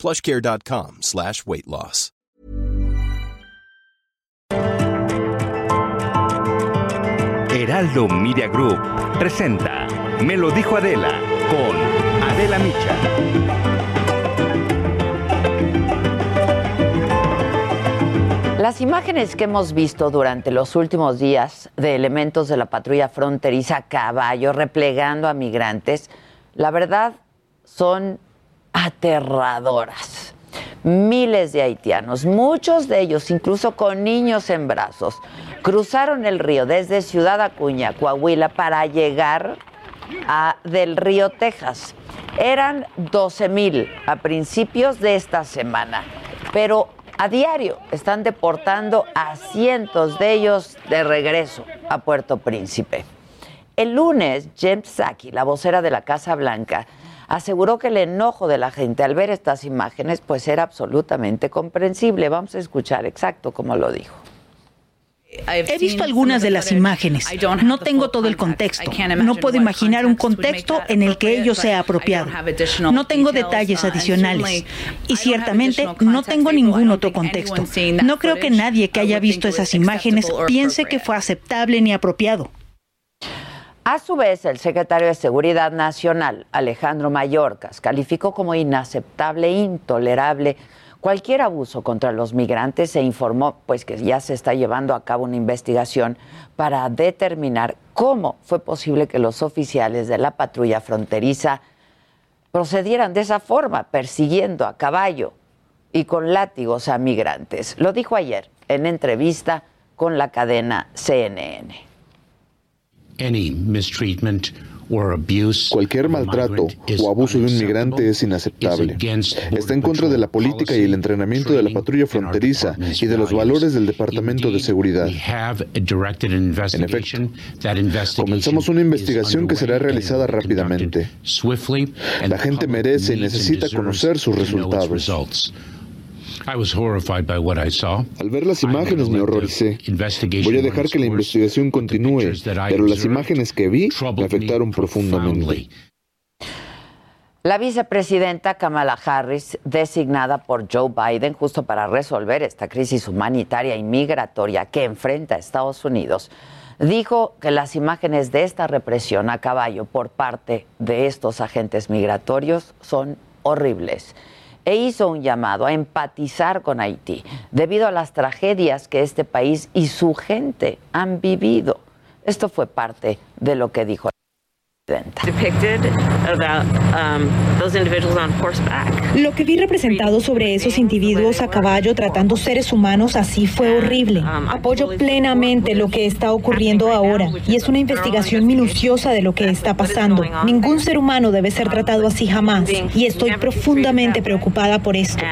plushcare.com slash weight loss. Heraldo Media Group presenta Me lo dijo Adela con Adela Micha. Las imágenes que hemos visto durante los últimos días de elementos de la patrulla fronteriza a caballo replegando a migrantes, la verdad son aterradoras. Miles de haitianos, muchos de ellos incluso con niños en brazos, cruzaron el río desde Ciudad Acuña, Coahuila, para llegar a Del Río, Texas. Eran 12 mil a principios de esta semana, pero a diario están deportando a cientos de ellos de regreso a Puerto Príncipe. El lunes, James Saki, la vocera de la Casa Blanca, aseguró que el enojo de la gente al ver estas imágenes pues era absolutamente comprensible. Vamos a escuchar exacto como lo dijo. He visto algunas de las imágenes. No tengo todo el contexto. No puedo imaginar un contexto en el que ello sea apropiado. No tengo detalles adicionales. Y ciertamente no tengo ningún otro contexto. No creo que nadie que haya visto esas imágenes piense que fue aceptable ni apropiado. A su vez, el secretario de Seguridad Nacional, Alejandro Mayorkas, calificó como inaceptable e intolerable cualquier abuso contra los migrantes e informó pues que ya se está llevando a cabo una investigación para determinar cómo fue posible que los oficiales de la patrulla fronteriza procedieran de esa forma, persiguiendo a caballo y con látigos a migrantes. Lo dijo ayer en entrevista con la cadena CNN. Cualquier maltrato o abuso de un migrante es inaceptable. Está en contra de la política y el entrenamiento de la patrulla fronteriza y de los valores del Departamento de Seguridad. En efecto, comenzamos una investigación que será realizada rápidamente. La gente merece y necesita conocer sus resultados. Al ver las imágenes me horroricé. Voy a dejar que la investigación continúe, pero las imágenes que vi me afectaron profundamente. La vicepresidenta Kamala Harris, designada por Joe Biden justo para resolver esta crisis humanitaria y migratoria que enfrenta a Estados Unidos, dijo que las imágenes de esta represión a caballo por parte de estos agentes migratorios son horribles e hizo un llamado a empatizar con Haití debido a las tragedias que este país y su gente han vivido. Esto fue parte de lo que dijo lo que vi representado sobre esos individuos a caballo tratando seres humanos así fue horrible. Um, Apoyo plenamente lo que está ocurriendo ahora y es una investigación minuciosa de lo que está pasando. Ningún ser humano debe ser tratado así jamás y estoy profundamente preocupada por esto.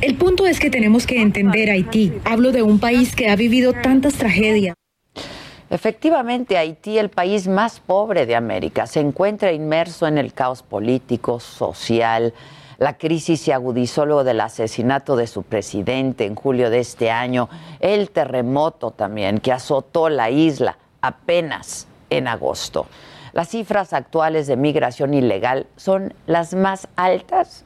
El punto es que tenemos que entender Haití. Hablo de un país que ha vivido tantas tragedias. Efectivamente, Haití, el país más pobre de América, se encuentra inmerso en el caos político, social. La crisis se agudizó luego del asesinato de su presidente en julio de este año, el terremoto también que azotó la isla apenas en agosto. Las cifras actuales de migración ilegal son las más altas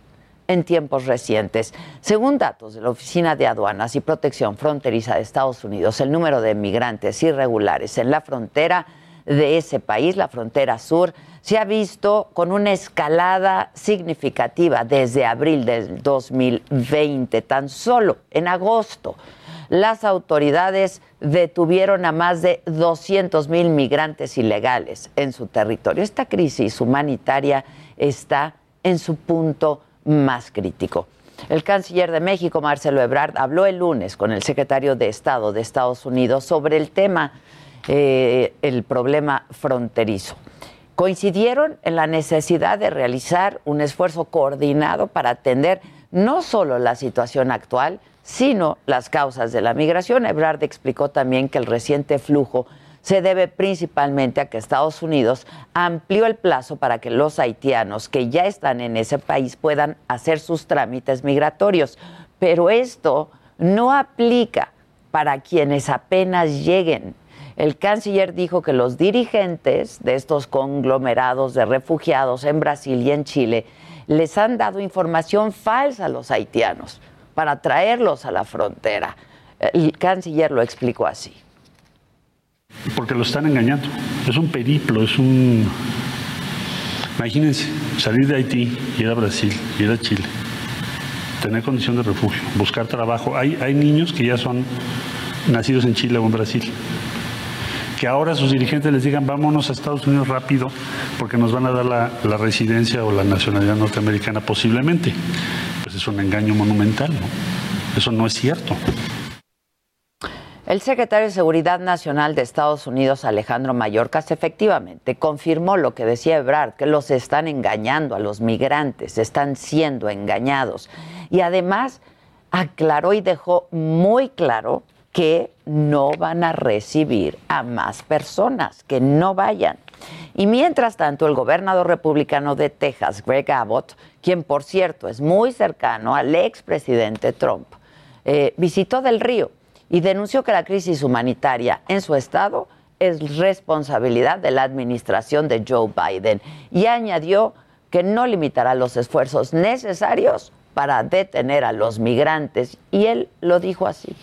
en tiempos recientes. Según datos de la Oficina de Aduanas y Protección Fronteriza de Estados Unidos, el número de migrantes irregulares en la frontera de ese país, la frontera sur, se ha visto con una escalada significativa desde abril del 2020. Tan solo en agosto, las autoridades detuvieron a más de 200 mil migrantes ilegales en su territorio. Esta crisis humanitaria está en su punto más crítico. El canciller de México, Marcelo Ebrard, habló el lunes con el secretario de Estado de Estados Unidos sobre el tema, eh, el problema fronterizo. coincidieron en la necesidad de realizar un esfuerzo coordinado para atender no solo la situación actual, sino las causas de la migración. Ebrard explicó también que el reciente flujo se debe principalmente a que Estados Unidos amplió el plazo para que los haitianos que ya están en ese país puedan hacer sus trámites migratorios. Pero esto no aplica para quienes apenas lleguen. El canciller dijo que los dirigentes de estos conglomerados de refugiados en Brasil y en Chile les han dado información falsa a los haitianos para traerlos a la frontera. El canciller lo explicó así. Porque lo están engañando. Es un periplo, es un... Imagínense, salir de Haití, ir a Brasil, ir a Chile, tener condición de refugio, buscar trabajo. Hay, hay niños que ya son nacidos en Chile o en Brasil, que ahora sus dirigentes les digan vámonos a Estados Unidos rápido porque nos van a dar la, la residencia o la nacionalidad norteamericana posiblemente. Pues es un engaño monumental, ¿no? Eso no es cierto. El secretario de Seguridad Nacional de Estados Unidos, Alejandro Mayorkas, efectivamente confirmó lo que decía Ebrard, que los están engañando a los migrantes, están siendo engañados. Y además aclaró y dejó muy claro que no van a recibir a más personas, que no vayan. Y mientras tanto, el gobernador republicano de Texas, Greg Abbott, quien por cierto es muy cercano al expresidente Trump, eh, visitó Del Río y denunció que la crisis humanitaria en su estado es responsabilidad de la administración de Joe Biden y añadió que no limitará los esfuerzos necesarios para detener a los migrantes y él lo dijo así.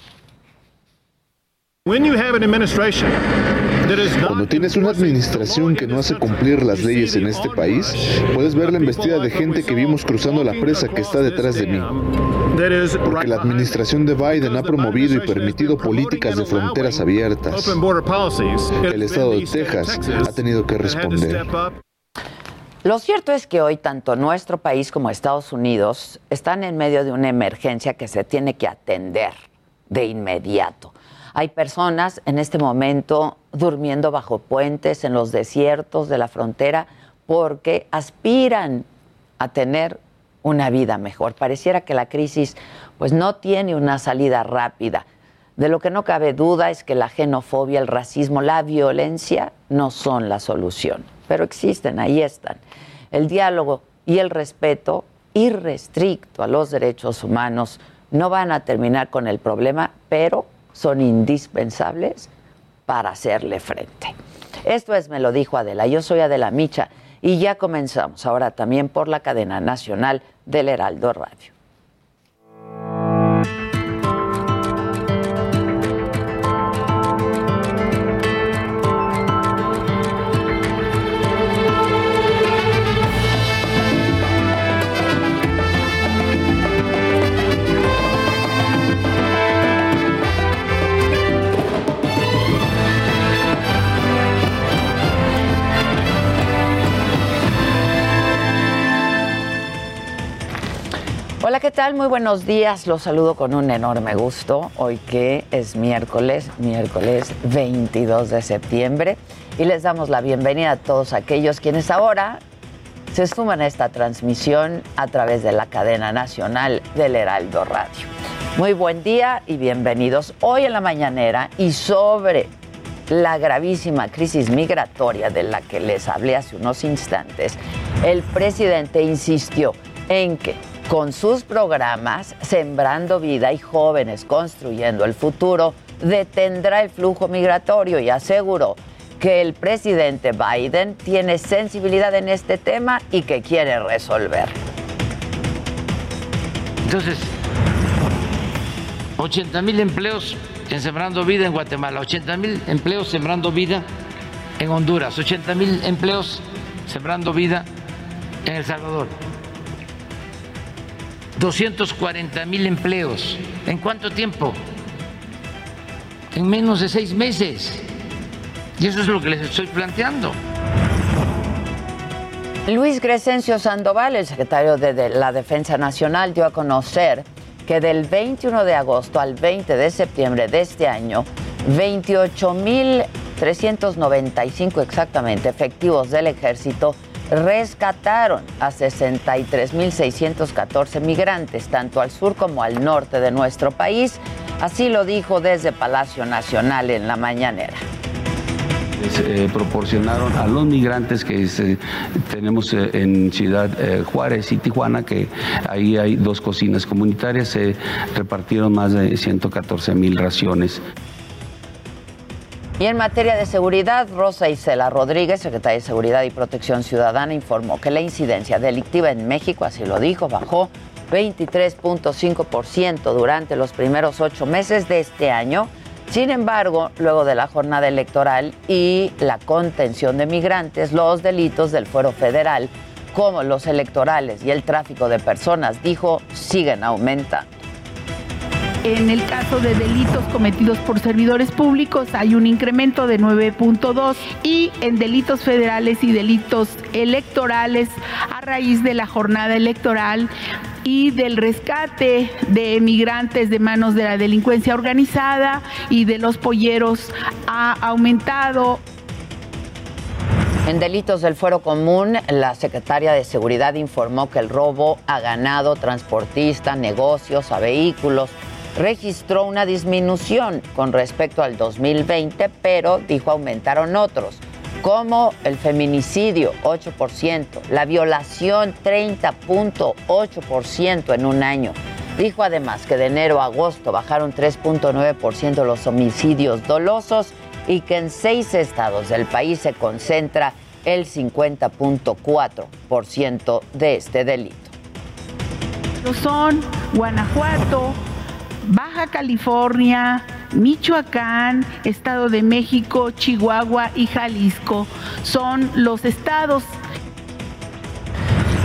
Cuando tienes una administración que no hace cumplir las leyes en este país, puedes ver la embestida de gente que vimos cruzando la presa que está detrás de mí. Porque la administración de Biden ha promovido y permitido políticas de fronteras abiertas. El estado de Texas ha tenido que responder. Lo cierto es que hoy tanto nuestro país como Estados Unidos están en medio de una emergencia que se tiene que atender de inmediato. Hay personas en este momento durmiendo bajo puentes en los desiertos de la frontera porque aspiran a tener una vida mejor. Pareciera que la crisis pues no tiene una salida rápida. De lo que no cabe duda es que la xenofobia, el racismo, la violencia no son la solución, pero existen, ahí están. El diálogo y el respeto irrestricto a los derechos humanos no van a terminar con el problema, pero son indispensables para hacerle frente. Esto es, me lo dijo Adela, yo soy Adela Micha y ya comenzamos ahora también por la cadena nacional del Heraldo Radio. Hola, ¿qué tal? Muy buenos días. Los saludo con un enorme gusto. Hoy que es miércoles, miércoles 22 de septiembre. Y les damos la bienvenida a todos aquellos quienes ahora se suman a esta transmisión a través de la cadena nacional del Heraldo Radio. Muy buen día y bienvenidos. Hoy en la mañanera y sobre la gravísima crisis migratoria de la que les hablé hace unos instantes, el presidente insistió en que con sus programas Sembrando Vida y Jóvenes Construyendo el Futuro, detendrá el flujo migratorio y aseguró que el presidente Biden tiene sensibilidad en este tema y que quiere resolver. Entonces, 80 mil empleos en Sembrando Vida en Guatemala, 80 mil empleos Sembrando Vida en Honduras, 80 mil empleos Sembrando Vida en El Salvador. 240 mil empleos. ¿En cuánto tiempo? En menos de seis meses. Y eso es lo que les estoy planteando. Luis Crescencio Sandoval, el secretario de la Defensa Nacional, dio a conocer que del 21 de agosto al 20 de septiembre de este año, 28 mil 395 exactamente efectivos del ejército rescataron a 63.614 migrantes, tanto al sur como al norte de nuestro país. Así lo dijo desde Palacio Nacional en la mañanera. Eh, proporcionaron a los migrantes que tenemos eh, en Ciudad eh, Juárez y Tijuana, que ahí hay dos cocinas comunitarias, se repartieron más de 114 mil raciones. Y en materia de seguridad, Rosa Isela Rodríguez, secretaria de Seguridad y Protección Ciudadana, informó que la incidencia delictiva en México, así lo dijo, bajó 23.5% durante los primeros ocho meses de este año. Sin embargo, luego de la jornada electoral y la contención de migrantes, los delitos del fuero federal, como los electorales y el tráfico de personas, dijo, siguen aumentando. En el caso de delitos cometidos por servidores públicos hay un incremento de 9.2 y en delitos federales y delitos electorales a raíz de la jornada electoral y del rescate de migrantes de manos de la delincuencia organizada y de los polleros ha aumentado. En delitos del fuero común, la secretaria de Seguridad informó que el robo a ganado, transportista, negocios, a vehículos, registró una disminución con respecto al 2020, pero dijo aumentaron otros, como el feminicidio 8%, la violación 30.8% en un año. Dijo además que de enero a agosto bajaron 3.9% los homicidios dolosos y que en seis estados del país se concentra el 50.4% de este delito. Son Guanajuato, Baja California, Michoacán, Estado de México, Chihuahua y Jalisco. Son los estados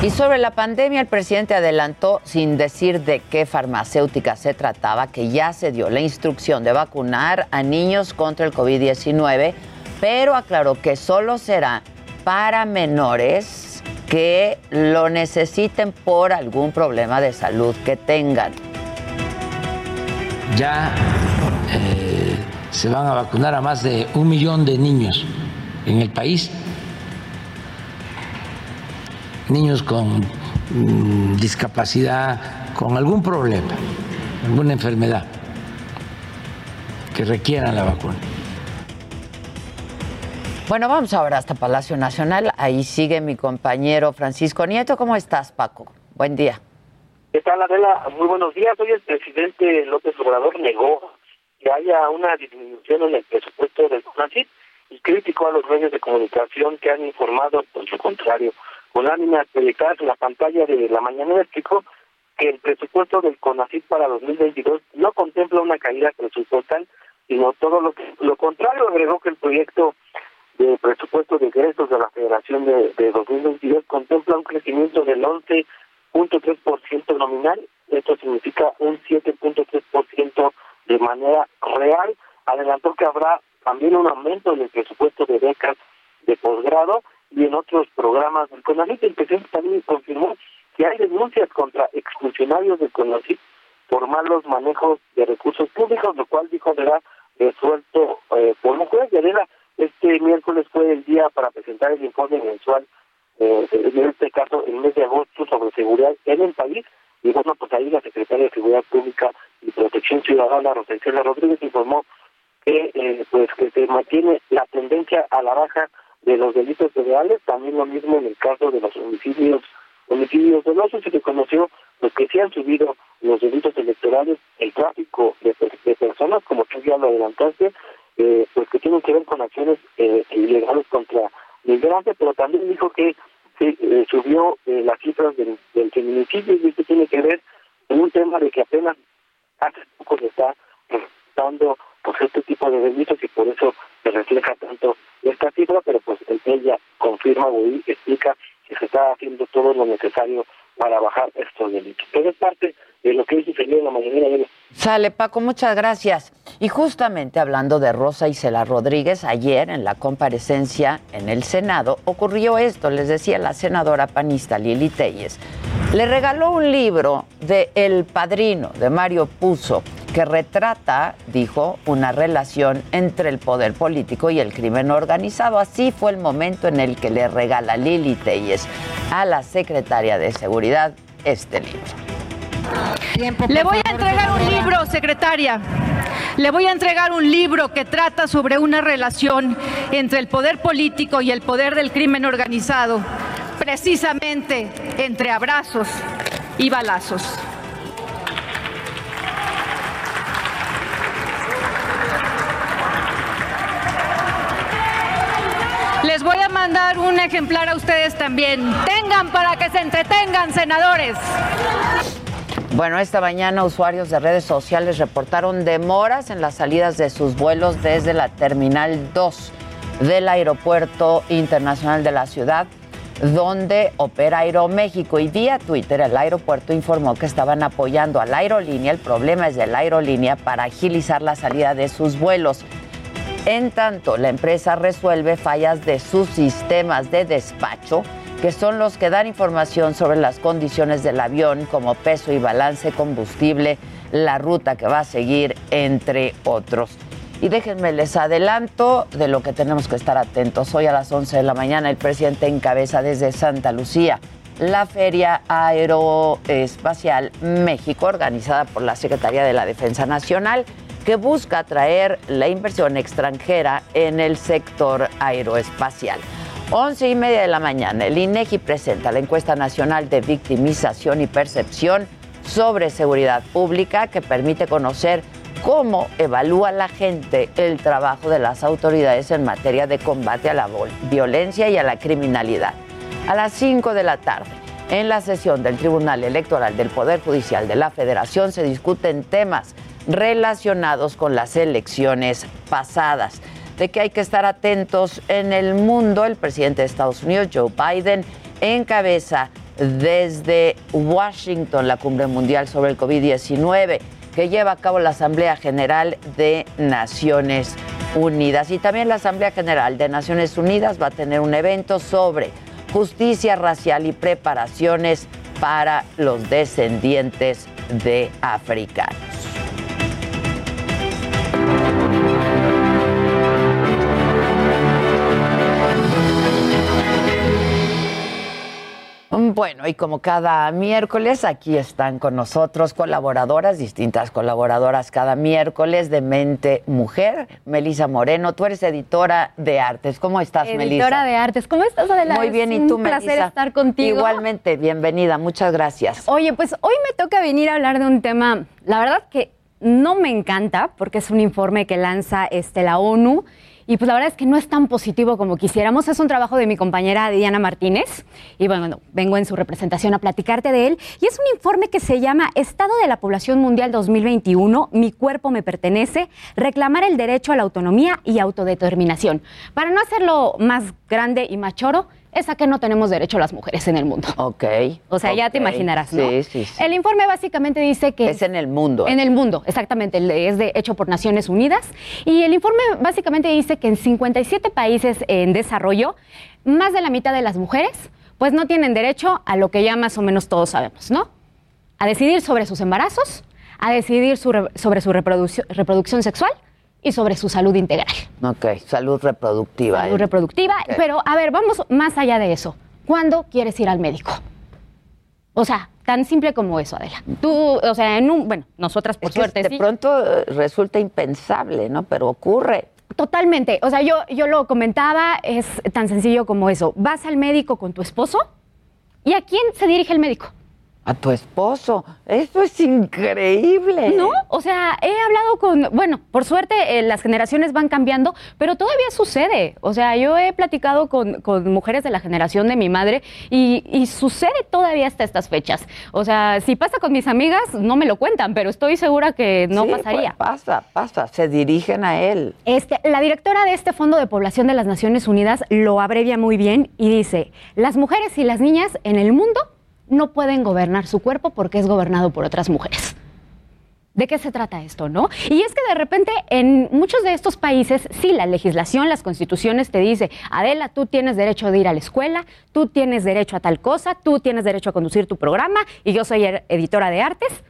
y sobre la pandemia, el presidente adelantó, sin decir de qué farmacéutica se trataba, que ya se dio la instrucción de vacunar a niños contra el COVID-19, pero aclaró que solo será para menores que lo necesiten por algún problema de salud que tengan ya eh, se van a vacunar a más de un millón de niños en el país, niños con mm, discapacidad, con algún problema, alguna enfermedad que requieran la vacuna. Bueno, vamos ahora hasta Palacio Nacional. Ahí sigue mi compañero Francisco Nieto. ¿Cómo estás, Paco? Buen día. ¿Qué tal, Adela? Muy buenos días. Hoy el presidente López Obrador negó que haya una disminución en el presupuesto del CONACYT y criticó a los medios de comunicación que han informado por su contrario. Con láminas proyectadas en la pantalla de la mañana explicó que el presupuesto del CONACYT para 2022 no contempla una caída presupuestal, sino todo lo que, lo contrario. Agregó que el proyecto de presupuesto de ingresos de la Federación de, de 2022 contempla un crecimiento del 11 ciento nominal, esto significa un 7.3% de manera real. Adelantó que habrá también un aumento en el presupuesto de becas de posgrado y en otros programas del CONACYT. El presidente también confirmó que hay denuncias contra exfuncionarios del CONACYT por malos manejos de recursos públicos, lo cual dijo será resuelto eh, por un juez. Y este miércoles fue el día para presentar el informe mensual eh, en este caso el mes de agosto sobre seguridad en el país. Y bueno pues ahí la secretaria de seguridad pública y protección ciudadana Rosicela Rodríguez informó que eh, pues que se mantiene la tendencia a la baja de los delitos federales. También lo mismo en el caso de los homicidios homicidios dolosos. Se reconoció pues que sí han subido los delitos electorales el tráfico de, personas como tú ya lo adelantaste eh, pues que tienen que ver con acciones eh, ilegales contra migrante, pero también dijo que se eh, subió eh, las cifras del, feminicidio y esto tiene que ver con un tema de que apenas hace poco se está dando pues este tipo de delitos y por eso se refleja tanto esta cifra, pero pues ella confirma o explica que se está haciendo todo lo necesario para bajar estos delitos. Pero es parte de lo que sucedió en la mañana de Sale, Paco, muchas gracias. Y justamente hablando de Rosa Isela Rodríguez, ayer en la comparecencia en el Senado ocurrió esto, les decía la senadora panista Lili Telles. Le regaló un libro de El Padrino, de Mario Puzo, que retrata, dijo, una relación entre el poder político y el crimen organizado. Así fue el momento en el que le regala Lili Telles a la secretaria de Seguridad este libro. Le voy a entregar un libro, secretaria. Le voy a entregar un libro que trata sobre una relación entre el poder político y el poder del crimen organizado, precisamente entre abrazos y balazos. Les voy a mandar un ejemplar a ustedes también. Tengan para que se entretengan, senadores. Bueno, esta mañana usuarios de redes sociales reportaron demoras en las salidas de sus vuelos desde la Terminal 2 del Aeropuerto Internacional de la ciudad, donde opera Aeroméxico. Y vía Twitter el aeropuerto informó que estaban apoyando a la aerolínea. El problema es de la aerolínea para agilizar la salida de sus vuelos. En tanto, la empresa resuelve fallas de sus sistemas de despacho, que son los que dan información sobre las condiciones del avión, como peso y balance, combustible, la ruta que va a seguir, entre otros. Y déjenme les adelanto de lo que tenemos que estar atentos. Hoy a las 11 de la mañana el presidente encabeza desde Santa Lucía la Feria Aeroespacial México, organizada por la Secretaría de la Defensa Nacional que busca atraer la inversión extranjera en el sector aeroespacial. Once y media de la mañana, el INEGI presenta la encuesta nacional de victimización y percepción sobre seguridad pública que permite conocer cómo evalúa la gente el trabajo de las autoridades en materia de combate a la violencia y a la criminalidad. A las 5 de la tarde, en la sesión del Tribunal Electoral del Poder Judicial de la Federación se discuten temas relacionados con las elecciones pasadas. De que hay que estar atentos en el mundo, el presidente de Estados Unidos, Joe Biden, encabeza desde Washington la cumbre mundial sobre el COVID-19 que lleva a cabo la Asamblea General de Naciones Unidas. Y también la Asamblea General de Naciones Unidas va a tener un evento sobre justicia racial y preparaciones para los descendientes de africanos. Bueno, y como cada miércoles, aquí están con nosotros colaboradoras, distintas colaboradoras cada miércoles de Mente Mujer. Melisa Moreno, tú eres editora de artes. ¿Cómo estás, Melisa? Editora de artes. ¿Cómo estás, Adelante? Muy bien, ¿y tú, Un placer estar contigo. Igualmente, bienvenida, muchas gracias. Oye, pues hoy me toca venir a hablar de un tema, la verdad que no me encanta, porque es un informe que lanza este, la ONU y pues la verdad es que no es tan positivo como quisiéramos. Es un trabajo de mi compañera Diana Martínez y bueno, vengo en su representación a platicarte de él. Y es un informe que se llama Estado de la Población Mundial 2021, Mi cuerpo me pertenece, reclamar el derecho a la autonomía y autodeterminación. Para no hacerlo más grande y más es a que no tenemos derecho las mujeres en el mundo. Ok. O sea, ya te imaginarás, ¿no? Sí, sí, sí. El informe básicamente dice que... Es en el mundo. En el mundo, exactamente. Es de, hecho por Naciones Unidas. Y el informe básicamente dice que en 57 países en desarrollo, más de la mitad de las mujeres pues no tienen derecho a lo que ya más o menos todos sabemos, ¿no? A decidir sobre sus embarazos, a decidir sobre su reproducción sexual y sobre su salud integral. Ok, salud reproductiva. Salud reproductiva, pero a ver, vamos más allá de eso. ¿Cuándo quieres ir al médico? O sea, tan simple como eso, Adela. Tú, o sea, en un, bueno, nosotras por suerte de pronto eh, resulta impensable, ¿no? Pero ocurre. Totalmente. O sea, yo, yo lo comentaba, es tan sencillo como eso. Vas al médico con tu esposo y a quién se dirige el médico? A tu esposo. Eso es increíble. No, o sea, he hablado con, bueno, por suerte eh, las generaciones van cambiando, pero todavía sucede. O sea, yo he platicado con, mujeres de la generación de mi madre y, sucede todavía hasta estas fechas. O sea, si pasa con mis amigas, no me lo cuentan, pero estoy segura que no pasaría. Pues pasa, pasa, se dirigen a él. Este, la directora de este Fondo de Población de las Naciones Unidas lo abrevia muy bien y dice, las mujeres y las niñas en el mundo no pueden gobernar su cuerpo porque es gobernado por otras mujeres. ¿De qué se trata esto, no? Y es que de repente en muchos de estos países, sí, la legislación, las constituciones te dice, Adela, tú tienes derecho de ir a la escuela, tú tienes derecho a tal cosa, tú tienes derecho a conducir tu programa y yo soy editora de artes,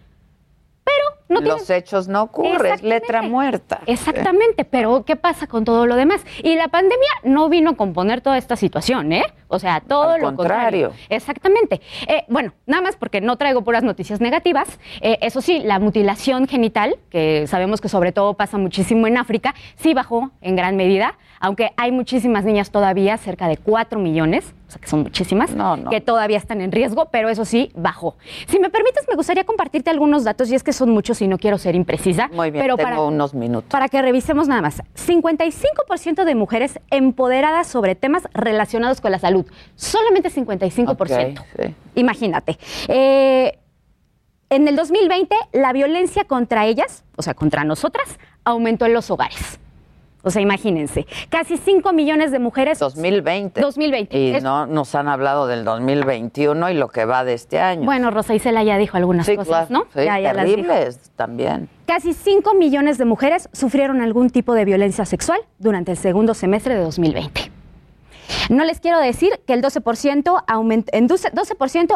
pero no Los hechos no ocurren, letra muerta. Exactamente, pero ¿qué pasa con todo lo demás? Y la pandemia no vino a componer toda esta situación, ¿eh? O sea, todo lo contrario. Exactamente. Eh, bueno, nada más porque no traigo puras noticias negativas. Eh, eso sí, la mutilación genital, que sabemos que sobre todo pasa muchísimo en África, sí bajó en gran medida, aunque hay muchísimas niñas todavía, cerca de 4 millones, o sea que son muchísimas, que todavía están en riesgo, pero eso sí, bajó. Si me permites, me gustaría compartirte algunos datos, y es que son muchos y no quiero ser imprecisa. Muy bien, pero tengo para, unos minutos. Para que revisemos nada más. 55% de mujeres empoderadas sobre temas relacionados con la salud. Solamente 55%. Imagínate. Eh, en el 2020, la violencia contra ellas, o sea, contra nosotras, aumentó en los hogares. O sea, imagínense, casi 5 millones de mujeres. 2020. 2020. Y no nos han hablado del 2021 y lo que va de este año. Bueno, Rosa Isela ya dijo algunas cosas, ¿no? Sí, ya, terribles también. Casi 5 millones de mujeres sufrieron algún tipo de violencia sexual durante el segundo semestre de 2020. No les quiero decir que el 12%, aument en 12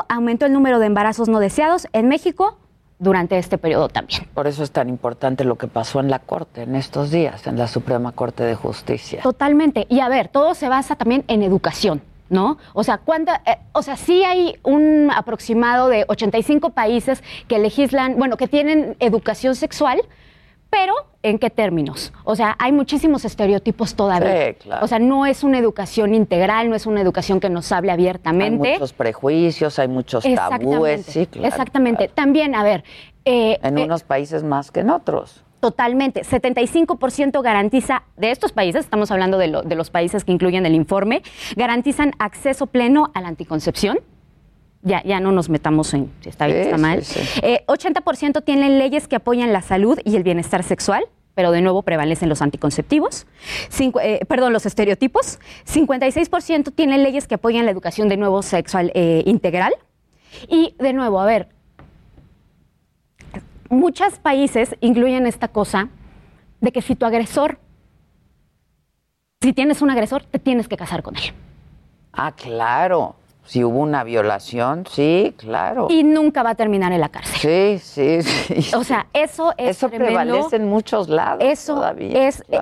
aumentó el número de embarazos no deseados en México durante este periodo también. Por eso es tan importante lo que pasó en la Corte en estos días, en la Suprema Corte de Justicia. Totalmente. Y a ver, todo se basa también en educación. ¿No? O sea, ¿cuánta, eh, o sea, sí hay un aproximado de 85 países que legislan, bueno, que tienen educación sexual, pero ¿en qué términos? O sea, hay muchísimos estereotipos todavía. O sea, no es una educación integral, no es una educación que nos hable abiertamente. Hay muchos prejuicios, hay muchos tabúes, sí, claro. Exactamente. También, a ver. Eh, en eh, unos países más que en otros. Totalmente. 75% garantiza, de estos países, estamos hablando de, de los países que incluyen el informe, garantizan acceso pleno a la anticoncepción ya, ya no nos metamos en si está bien o está mal. 80% eh, tienen leyes que apoyan la salud y el bienestar sexual pero de nuevo prevalecen los anticonceptivos, eh, perdón, los estereotipos. 56% tienen leyes que apoyan la educación de nuevo sexual eh, integral. Y de nuevo, a ver, muchos países incluyen esta cosa de que si tu agresor, si tienes un agresor, te tienes que casar con él. Ah, claro. Si hubo una violación, sí, claro. Y nunca va a terminar en la cárcel. Sí, sí, sí. O sea, eso es. Eso prevalece en muchos lados. Eso todavía, es. Eh,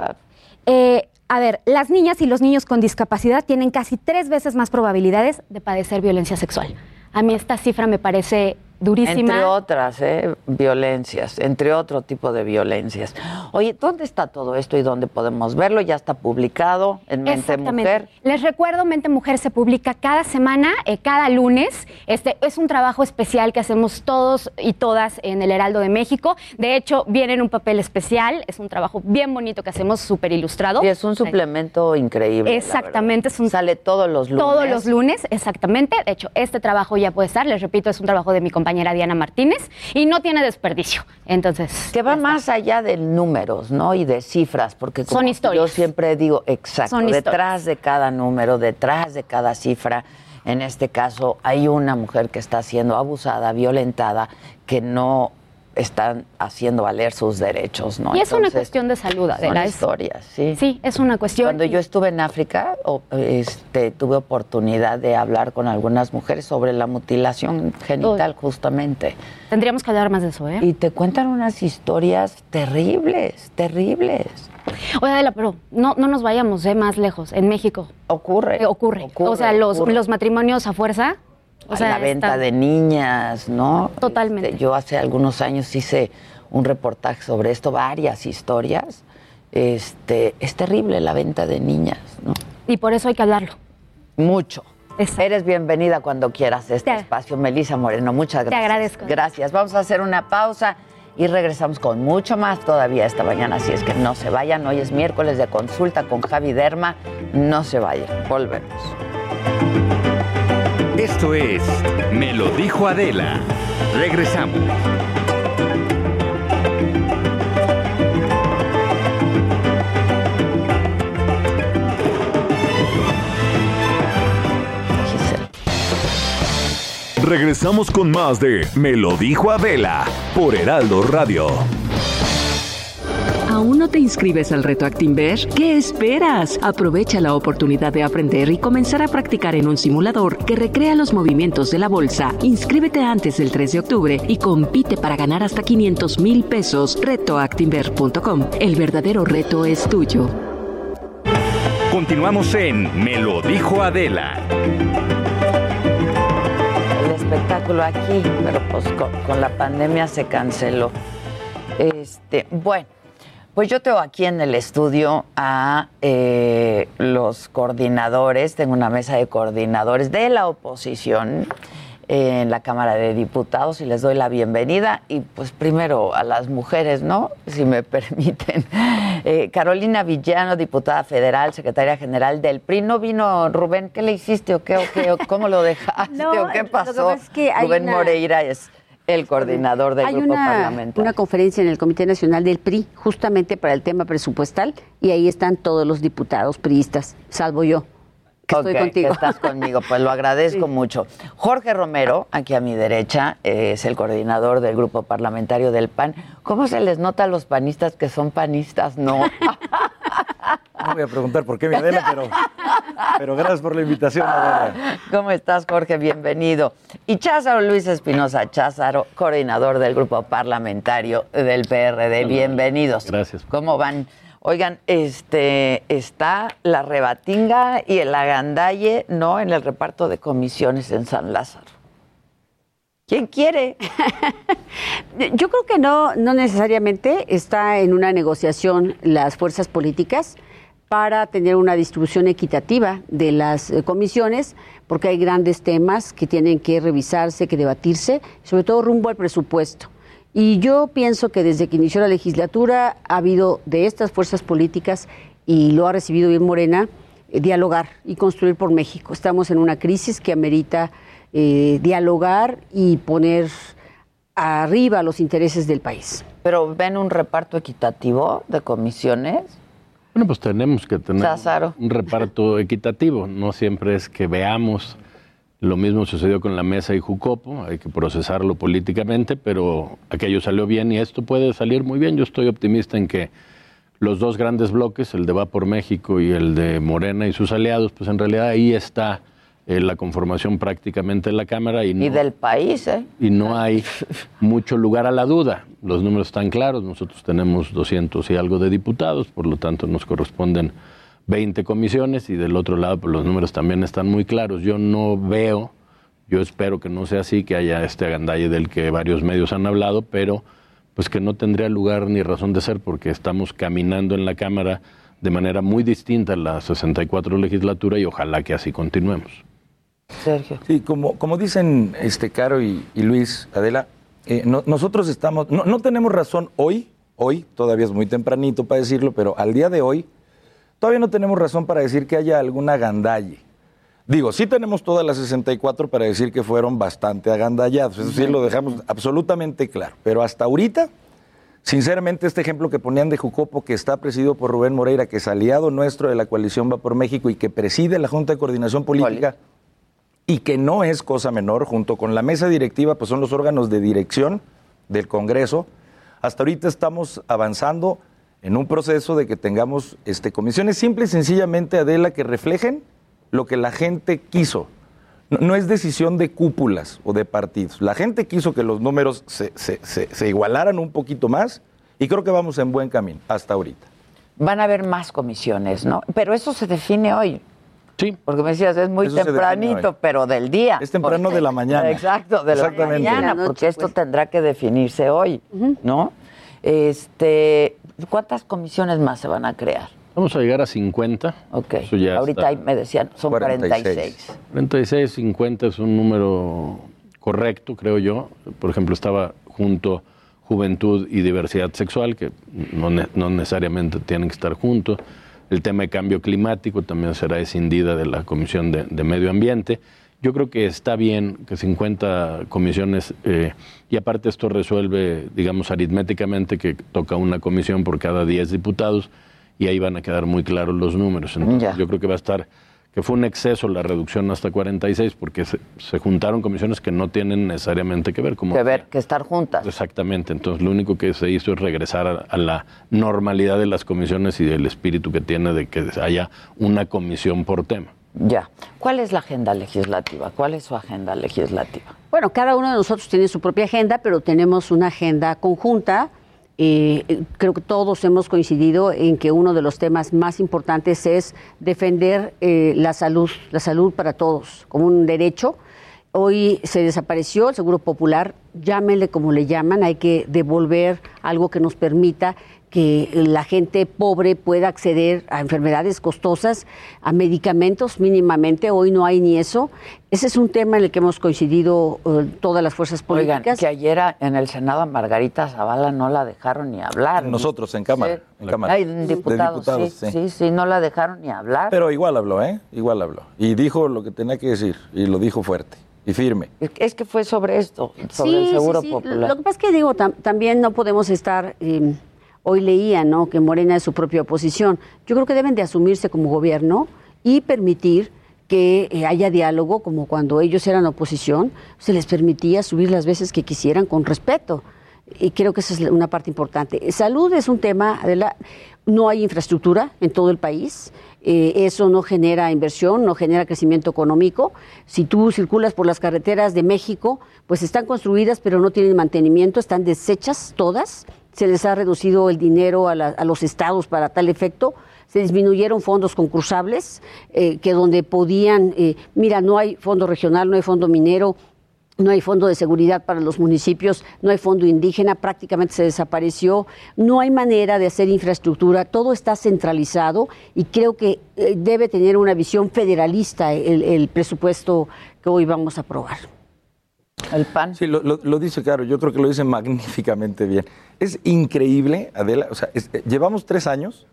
eh, a ver, las niñas y los niños con discapacidad tienen casi tres veces más probabilidades de padecer violencia sexual. A mí esta cifra me parece durísima. Entre otras ¿eh? violencias, entre otro tipo de violencias. Oye, ¿dónde está todo esto y dónde podemos verlo? Ya está publicado en Mente Mujer. Les recuerdo, Mente Mujer se publica cada semana, eh, cada lunes. Este es un trabajo especial que hacemos todos y todas en el Heraldo de México. De hecho, viene en un papel especial. Es un trabajo bien bonito que hacemos, súper ilustrado. Y es un suplemento increíble. Exactamente. Es un, Sale todos los lunes. Todos los lunes, exactamente. De hecho, este trabajo ya puede estar. Les repito, es un trabajo de mi compañero compañera Diana Martínez y no tiene desperdicio. Entonces. Que va más allá de números, ¿no? Y de cifras, porque como Son historias. yo siempre digo, exacto, detrás de cada número, detrás de cada cifra, en este caso hay una mujer que está siendo abusada, violentada, que no están haciendo valer sus derechos, ¿no? Y es una cuestión de salud, de la historia, sí. Sí, es una cuestión. Cuando yo estuve en África, este, tuve oportunidad de hablar con algunas mujeres sobre la mutilación genital, justamente. Tendríamos que hablar más de eso, ¿eh? Y te cuentan unas historias terribles, terribles. Oye, Adela, pero no, no nos vayamos ¿eh? más lejos. En México. Ocurre. Eh, ocurre. O sea, los, los matrimonios a fuerza o sea, la venta de niñas, ¿no? Totalmente. Este, yo hace algunos años hice un reportaje sobre esto, varias historias. Este, es terrible la venta de niñas, ¿no? Y por eso hay que hablarlo. Mucho. Eres bienvenida cuando quieras este espacio, Melisa Moreno. Muchas gracias. Te agradezco. Gracias. Vamos a hacer una pausa y regresamos con mucho más todavía esta mañana. Así es que no se vayan. Hoy es miércoles de consulta con Javi Derma. No se vayan. Volvemos. Esto es Me lo dijo Adela. Regresamos. Regresamos con más de Me lo dijo Adela por Heraldo Radio. ¿Aún no te inscribes al reto Actinver? ¿Qué esperas? Aprovecha la oportunidad de aprender y comenzar a practicar en un simulador que recrea los movimientos de la bolsa. Inscríbete antes del 3 de octubre y compite para ganar hasta 500 mil pesos. Retoactinver.com. El verdadero reto es tuyo. Continuamos en Me lo dijo Adela. El espectáculo aquí, pero pues con, la pandemia se canceló. Este, bueno, pues yo tengo aquí en el estudio a eh, los coordinadores, tengo una mesa de coordinadores de la oposición en la Cámara de Diputados y les doy la bienvenida. Y pues primero a las mujeres, ¿no? Si me permiten. Eh, Carolina Villano, diputada federal, secretaria general del PRI. ¿No vino Rubén? ¿Qué le hiciste o qué? O qué ¿Cómo lo dejaste o qué pasó? Rubén Moreira es el coordinador del grupo una, parlamentario. una conferencia en el Comité Nacional del PRI justamente para el tema presupuestal y ahí están todos los diputados priistas, salvo yo que estoy contigo. estás conmigo, pues lo agradezco mucho. Jorge Romero, aquí a mi derecha, es el coordinador del grupo parlamentario del PAN. ¿Cómo se les nota a los panistas que son panistas? No. No voy a preguntar por qué mi Adela, pero, pero gracias por la invitación, Adela. ¿Cómo estás, Jorge? Bienvenido. Y Cházaro Luis Espinosa Cházaro, coordinador del grupo parlamentario del PRD. Bienvenidos. Gracias. ¿Cómo van? Oigan, este está la rebatinga y el agandalle, ¿no? En el reparto de comisiones en San Lázaro. ¿Quién quiere? Yo creo que no, no necesariamente está en una negociación las fuerzas políticas para tener una distribución equitativa de las eh, comisiones, porque hay grandes temas que tienen que revisarse, que debatirse, sobre todo rumbo al presupuesto. Y yo pienso que desde que inició la legislatura ha habido de estas fuerzas políticas, y lo ha recibido bien Morena, eh, dialogar y construir por México. Estamos en una crisis que amerita eh, dialogar y poner arriba los intereses del país. ¿Pero ven un reparto equitativo de comisiones? Bueno, pues tenemos que tener un reparto equitativo. No siempre es que veamos lo mismo sucedió con la mesa y Jucopo, hay que procesarlo políticamente, pero aquello salió bien y esto puede salir muy bien. Yo estoy optimista en que los dos grandes bloques, el de Va por México y el de Morena y sus aliados, pues en realidad ahí está eh, la conformación prácticamente de la Cámara. Y, y del país, ¿eh? Y no hay mucho lugar a la duda. Los números están claros, nosotros tenemos 200 y algo de diputados, por lo tanto nos corresponden 20 comisiones y del otro lado pues los números también están muy claros. Yo no veo, yo espero que no sea así, que haya este agandalle del que varios medios han hablado, pero pues que no tendría lugar ni razón de ser porque estamos caminando en la Cámara de manera muy distinta a la 64 legislatura y ojalá que así continuemos. Sergio. Sí, como, como dicen este Caro y, Luis, Adela, eh, nosotros estamos, no, no tenemos razón hoy, hoy, todavía es muy tempranito para decirlo, pero al día de hoy, Todavía no tenemos razón para decir que haya alguna agandalle. Digo, sí tenemos todas las 64 para decir que fueron bastante agandallados, eso sí lo dejamos absolutamente claro. Pero hasta ahorita, sinceramente, este ejemplo que ponían de Jucopo, que está presidido por Rubén Moreira, que es aliado nuestro de la coalición Va por México y que preside la Junta de Coordinación Política, y que no es cosa menor, junto con la mesa directiva, pues son los órganos de dirección del Congreso. Hasta ahorita estamos avanzando en un proceso de que tengamos este, comisiones simple y sencillamente, Adela, que reflejen lo que la gente quiso. No, es decisión de cúpulas o de partidos. La gente quiso que los números se, se, igualaran un poquito más y creo que vamos en buen camino hasta ahorita. Van a haber más comisiones, ¿no? Pero eso se define hoy. Sí. Porque me decías, es muy tempranito, pero del día. Es temprano de la mañana. Exacto, de la mañana, porque esto pues. tendrá que definirse hoy, ¿no? Este, ¿Cuántas comisiones más se van a crear? Vamos a llegar a 50. Ok. Ahorita me decían, son 46. 46. 50 es un número correcto, creo yo. Por ejemplo, estaba junto juventud y diversidad sexual, que no, no necesariamente tienen que estar juntos. El tema de cambio climático también será escindida de la Comisión de, de Medio Ambiente. Yo creo que está bien que 50 comisiones, eh, y aparte esto resuelve, digamos, aritméticamente que toca una comisión por cada 10 diputados y ahí van a quedar muy claros los números. Entonces, yo creo que va a estar que fue un exceso la reducción hasta 46, porque se, juntaron comisiones que no tienen necesariamente que ver. Como que ver, que estar juntas. Exactamente, entonces lo único que se hizo es regresar a, la normalidad de las comisiones y del espíritu que tiene de que haya una comisión por tema. Ya. ¿Cuál es la agenda legislativa? ¿Cuál es su agenda legislativa? Bueno, cada uno de nosotros tiene su propia agenda, pero tenemos una agenda conjunta eh, creo que todos hemos coincidido en que uno de los temas más importantes es defender eh, la salud, la salud para todos, como un derecho. Hoy se desapareció el Seguro Popular, llámenle como le llaman, hay que devolver algo que nos permita que la gente pobre pueda acceder a enfermedades costosas, a medicamentos mínimamente. Hoy no hay ni eso. Ese es un tema en el que hemos coincidido eh, todas las fuerzas políticas. Oigan, que ayer en el Senado a Margarita Zavala no la dejaron ni hablar. Nosotros en Cámara. en cámara. Hay diputados, sí, sí, sí, no la dejaron ni hablar. Pero igual habló, ¿eh? Igual habló. Y dijo lo que tenía que decir, y lo dijo fuerte y firme. Es que fue sobre esto, sobre el Seguro Popular. Lo que pasa es que digo, también no podemos estar... Eh, Hoy leía ¿no? que Morena es su propia oposición. Yo creo que deben de asumirse como gobierno y permitir que eh, haya diálogo, como cuando ellos eran oposición, se les permitía subir las veces que quisieran con respeto. Y creo que esa es una parte importante. Salud es un tema, de la, no hay infraestructura en todo el país. Eh, eso no genera inversión, no genera crecimiento económico. Si tú circulas por las carreteras de México, pues están construidas pero no tienen mantenimiento, están deshechas todas se les ha reducido el dinero a, los estados para tal efecto, se disminuyeron fondos concursables, eh, que donde podían, eh, mira, no hay fondo regional, no hay fondo minero, no hay fondo de seguridad para los municipios, no hay fondo indígena, prácticamente se desapareció, no hay manera de hacer infraestructura, todo está centralizado y creo que eh, debe tener una visión federalista el presupuesto que hoy vamos a aprobar. El PAN. Sí, lo, dice claro, yo creo que lo dice magníficamente bien. Es increíble, Adela, o sea, eh, llevamos tres años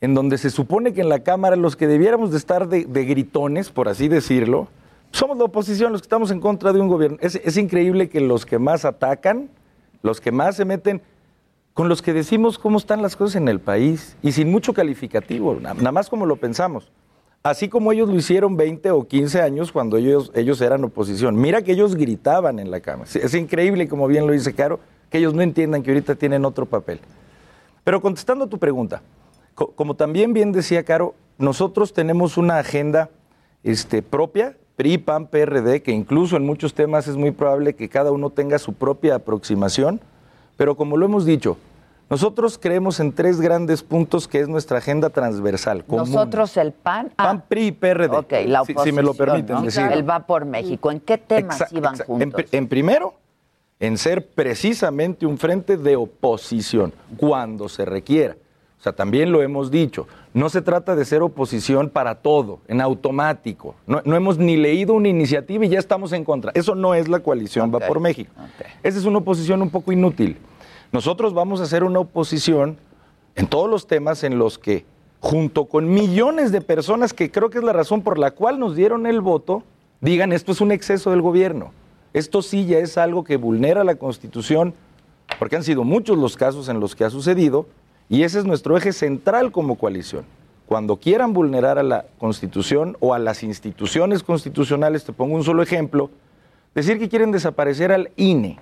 en donde se supone que en la Cámara los que debiéramos de estar de, gritones, por así decirlo, somos la oposición, los que estamos en contra de un gobierno. Es, increíble que los que más atacan, los que más se meten, con los que decimos cómo están las cosas en el país y sin mucho calificativo, nada más como lo pensamos así como ellos lo hicieron 20 o 15 años cuando ellos, ellos eran oposición. Mira que ellos gritaban en la cama. Es increíble, como bien lo dice Caro, que ellos no entiendan que ahorita tienen otro papel. Pero contestando a tu pregunta, como también bien decía Caro, nosotros tenemos una agenda este, propia, PRI, PAN, PRD, que incluso en muchos temas es muy probable que cada uno tenga su propia aproximación, pero como lo hemos dicho, nosotros creemos en tres grandes puntos que es nuestra agenda transversal. Nosotros el PAN. Ah. PAN, PRI y PRD. Ok, la oposición, si, me lo permiten decir. El va por México. ¿En qué temas iban juntos? En, primero, en ser precisamente un frente de oposición cuando se requiera. O sea, también lo hemos dicho. No se trata de ser oposición para todo, en automático. No, hemos ni leído una iniciativa y ya estamos en contra. Eso no es la coalición Va por México. Esa es una oposición un poco inútil. Nosotros vamos a hacer una oposición en todos los temas en los que, junto con millones de personas, que creo que es la razón por la cual nos dieron el voto, digan esto es un exceso del gobierno. Esto sí ya es algo que vulnera la Constitución, porque han sido muchos los casos en los que ha sucedido, y ese es nuestro eje central como coalición. Cuando quieran vulnerar a la Constitución o a las instituciones constitucionales, te pongo un solo ejemplo, decir que quieren desaparecer al INE,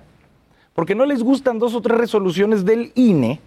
porque no les gustan dos o tres resoluciones del INE,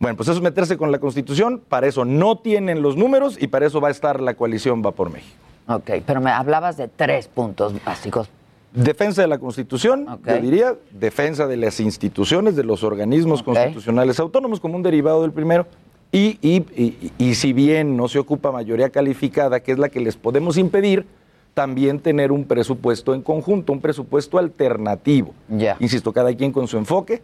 bueno, pues eso es meterse con la Constitución, para eso no tienen los números y para eso va a estar la coalición Va por México. Ok, pero me hablabas de tres puntos básicos. Defensa de la Constitución, yo diría, defensa de las instituciones, de los organismos constitucionales autónomos como un derivado del primero, y, y, y si bien no se ocupa mayoría calificada, que es la que les podemos impedir, también tener un presupuesto en conjunto, un presupuesto alternativo. Ya. Insisto, cada quien con su enfoque,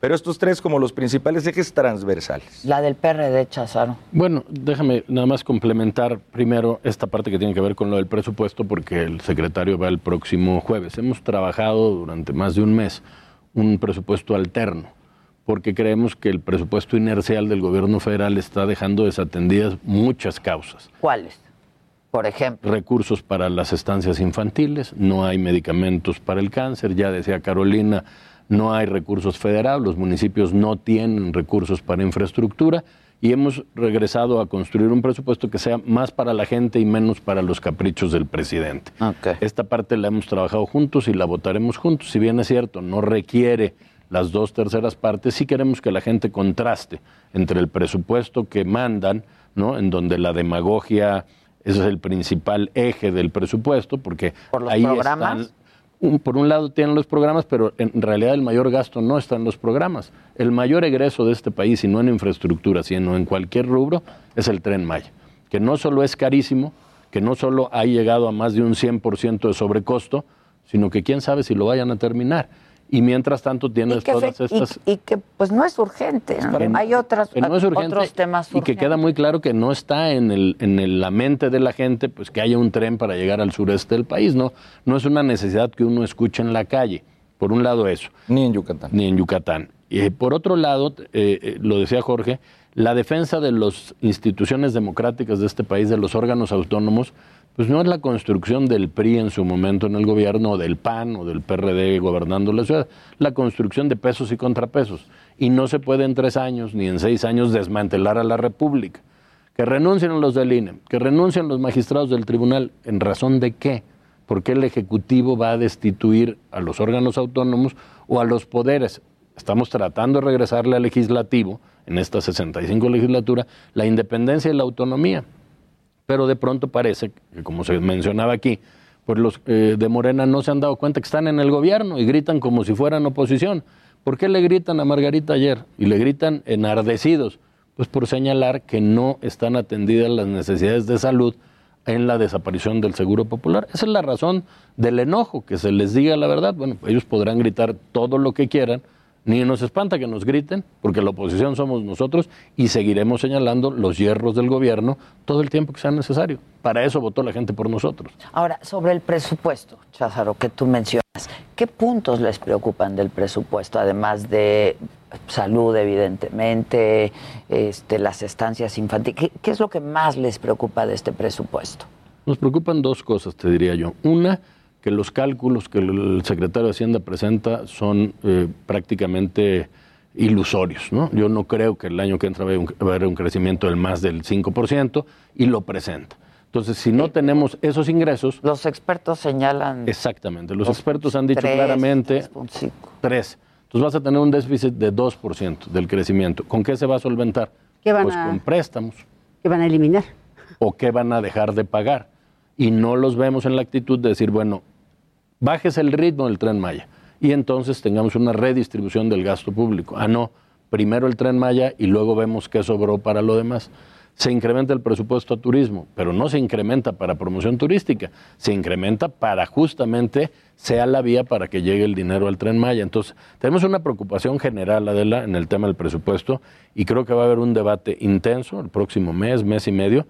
pero estos tres como los principales ejes transversales. La del PRD, Chazaro. Bueno, déjame nada más complementar primero esta parte que tiene que ver con lo del presupuesto, porque el secretario va el próximo jueves. Hemos trabajado durante más de un mes un presupuesto alterno, porque creemos que el presupuesto inercial del gobierno federal está dejando desatendidas muchas causas. ¿Cuáles? Por ejemplo. Recursos para las estancias infantiles, no hay medicamentos para el cáncer, ya decía Carolina, no hay recursos federales, los municipios no tienen recursos para infraestructura y hemos regresado a construir un presupuesto que sea más para la gente y menos para los caprichos del presidente. Esta parte la hemos trabajado juntos y la votaremos juntos. Si bien es cierto, no requiere las dos terceras partes, sí queremos que la gente contraste entre el presupuesto que mandan, ¿no? En donde la demagogia ese es el principal eje del presupuesto, porque ahí están por un lado tienen los programas, pero en realidad el mayor gasto no está en los programas. El mayor egreso de este país, y no en infraestructura, sino en cualquier rubro, es el tren Maya, que no solo es carísimo, que no solo ha llegado a más de un 100% de sobrecosto, sino que quién sabe si lo vayan a terminar y mientras tanto tienes todas estas... Y, que pues no es urgente, hay otras, otros temas Y que queda muy claro que no está en, el, en la mente de la gente pues que haya un tren para llegar al sureste del país, ¿no? No es una necesidad que uno escuche en la calle, por un lado eso. Ni en Yucatán. Ni en Yucatán. Y por otro lado, eh, eh, lo decía Jorge, la defensa de las instituciones democráticas de este país, de los órganos autónomos, pues no es la construcción del PRI en su momento en el gobierno, o del PAN o del PRD gobernando la ciudad, la construcción de pesos y contrapesos. Y no se puede en tres años ni en seis años desmantelar a la República. Que renuncien los del INE, que renuncien los magistrados del tribunal, ¿en razón de qué? ¿Por qué el Ejecutivo va a destituir a los órganos autónomos o a los poderes? Estamos tratando de regresarle al legislativo, en esta 65 legislatura, la independencia y la autonomía pero de pronto parece que, como se mencionaba aquí, pues los eh, de Morena no se han dado cuenta que están en el gobierno y gritan como si fueran oposición. ¿Por qué le gritan a Margarita ayer? Y le gritan enardecidos. Pues por señalar que no están atendidas las necesidades de salud en la desaparición del Seguro Popular. Esa es la razón del enojo, que se les diga la verdad. Bueno, ellos podrán gritar todo lo que quieran, ni nos espanta que nos griten, porque la oposición somos nosotros y seguiremos señalando los hierros del gobierno todo el tiempo que sea necesario. Para eso votó la gente por nosotros. Ahora, sobre el presupuesto, Cházaro, que tú mencionas, ¿qué puntos les preocupan del presupuesto? Además de salud, evidentemente, este, las estancias infantiles. ¿Qué es lo que más les preocupa de este presupuesto? Nos preocupan dos cosas, te diría yo. Una, que los cálculos que el secretario de Hacienda presenta son eh, prácticamente ilusorios. ¿no? Yo no creo que el año que entra va a haber un crecimiento del más del 5% y lo presenta. Entonces, si no tenemos esos ingresos... Los expertos señalan... Exactamente, los expertos han dicho claramente... 3. Entonces vas a tener un déficit de 2% del crecimiento. ¿Con qué se va a solventar? pues con préstamos. ¿Qué van a eliminar? ¿O qué van a dejar de pagar? Y no los vemos en la actitud de decir, bueno, bajes el ritmo del tren Maya y entonces tengamos una redistribución del gasto público. Ah, no, primero el tren Maya y luego vemos qué sobró para lo demás. Se incrementa el presupuesto a turismo, pero no se incrementa para promoción turística, se incrementa para justamente sea la vía para que llegue el dinero al tren Maya. Entonces, tenemos una preocupación general, Adela, en el tema del presupuesto y creo que va a haber un debate intenso el próximo mes, mes y medio,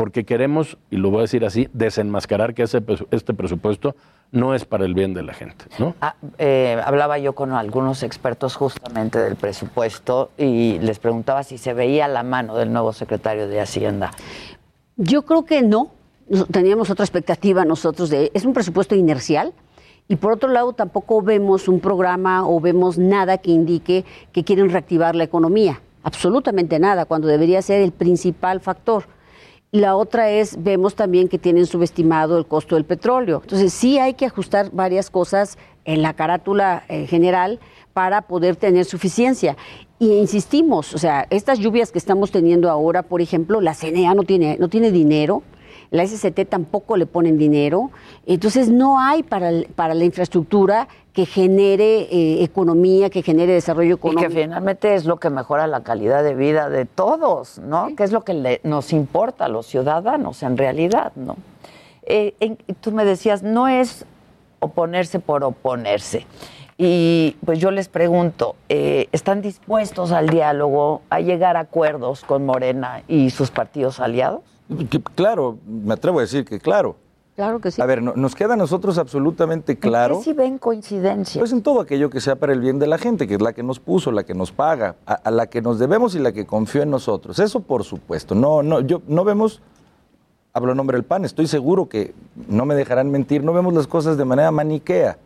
porque queremos, y lo voy a decir así, desenmascarar que ese, este presupuesto no es para el bien de la gente. ¿no? Ah, eh, hablaba yo con algunos expertos justamente del presupuesto y les preguntaba si se veía la mano del nuevo secretario de Hacienda. Yo creo que no. Teníamos otra expectativa nosotros de... Es un presupuesto inercial. Y por otro lado, tampoco vemos un programa o vemos nada que indique que quieren reactivar la economía. Absolutamente nada, cuando debería ser el principal factor. La otra es, vemos también que tienen subestimado el costo del petróleo. Entonces, sí hay que ajustar varias cosas en la carátula eh, general para poder tener suficiencia. Y insistimos, o sea, estas lluvias que estamos teniendo ahora, por ejemplo, la CNA no tiene, no tiene dinero, la SCT tampoco le ponen dinero, entonces no hay para, para la infraestructura que genere eh, economía, que genere desarrollo económico. Y que finalmente es lo que mejora la calidad de vida de todos, ¿no? Que es lo que nos importa a los ciudadanos en realidad, ¿no? Eh, tú me decías, no es oponerse por oponerse. Y pues yo les pregunto, eh, ¿están dispuestos al diálogo, a llegar a acuerdos con Morena y sus partidos aliados? Claro, me atrevo a decir que claro. Claro que sí. A ver, nos queda a nosotros absolutamente claro. ¿En qué si ven coincidencia? Pues en todo aquello que sea para el bien de la gente, que es la que nos puso, la que nos paga, a, la que nos debemos y la que confió en nosotros. Eso por supuesto. No, no, yo no vemos, hablo en nombre del PAN, estoy seguro que no me dejarán mentir, no vemos las cosas de manera maniquea.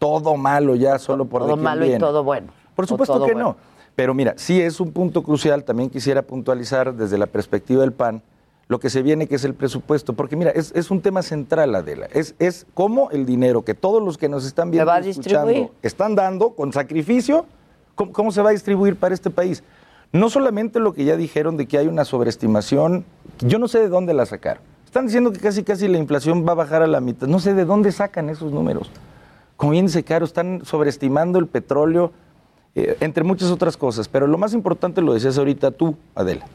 Todo malo ya solo por Todo malo y todo bueno. Por supuesto que no. Pero mira, sí es un punto crucial, también quisiera puntualizar desde la perspectiva del PAN lo que se viene, que es el presupuesto, porque mira, es, un tema central, Adela, es, es cómo el dinero que todos los que nos están viendo y escuchando están dando con sacrificio, cómo se va a distribuir para este país. No solamente lo que ya dijeron de que hay una sobreestimación, yo no sé de dónde la sacaron. Están diciendo que casi casi la inflación va a bajar a la mitad. No sé de dónde sacan esos números. Como bien dice Caro, están sobreestimando el petróleo, eh, entre muchas otras cosas. Pero lo más importante lo decías ahorita tú, Adela.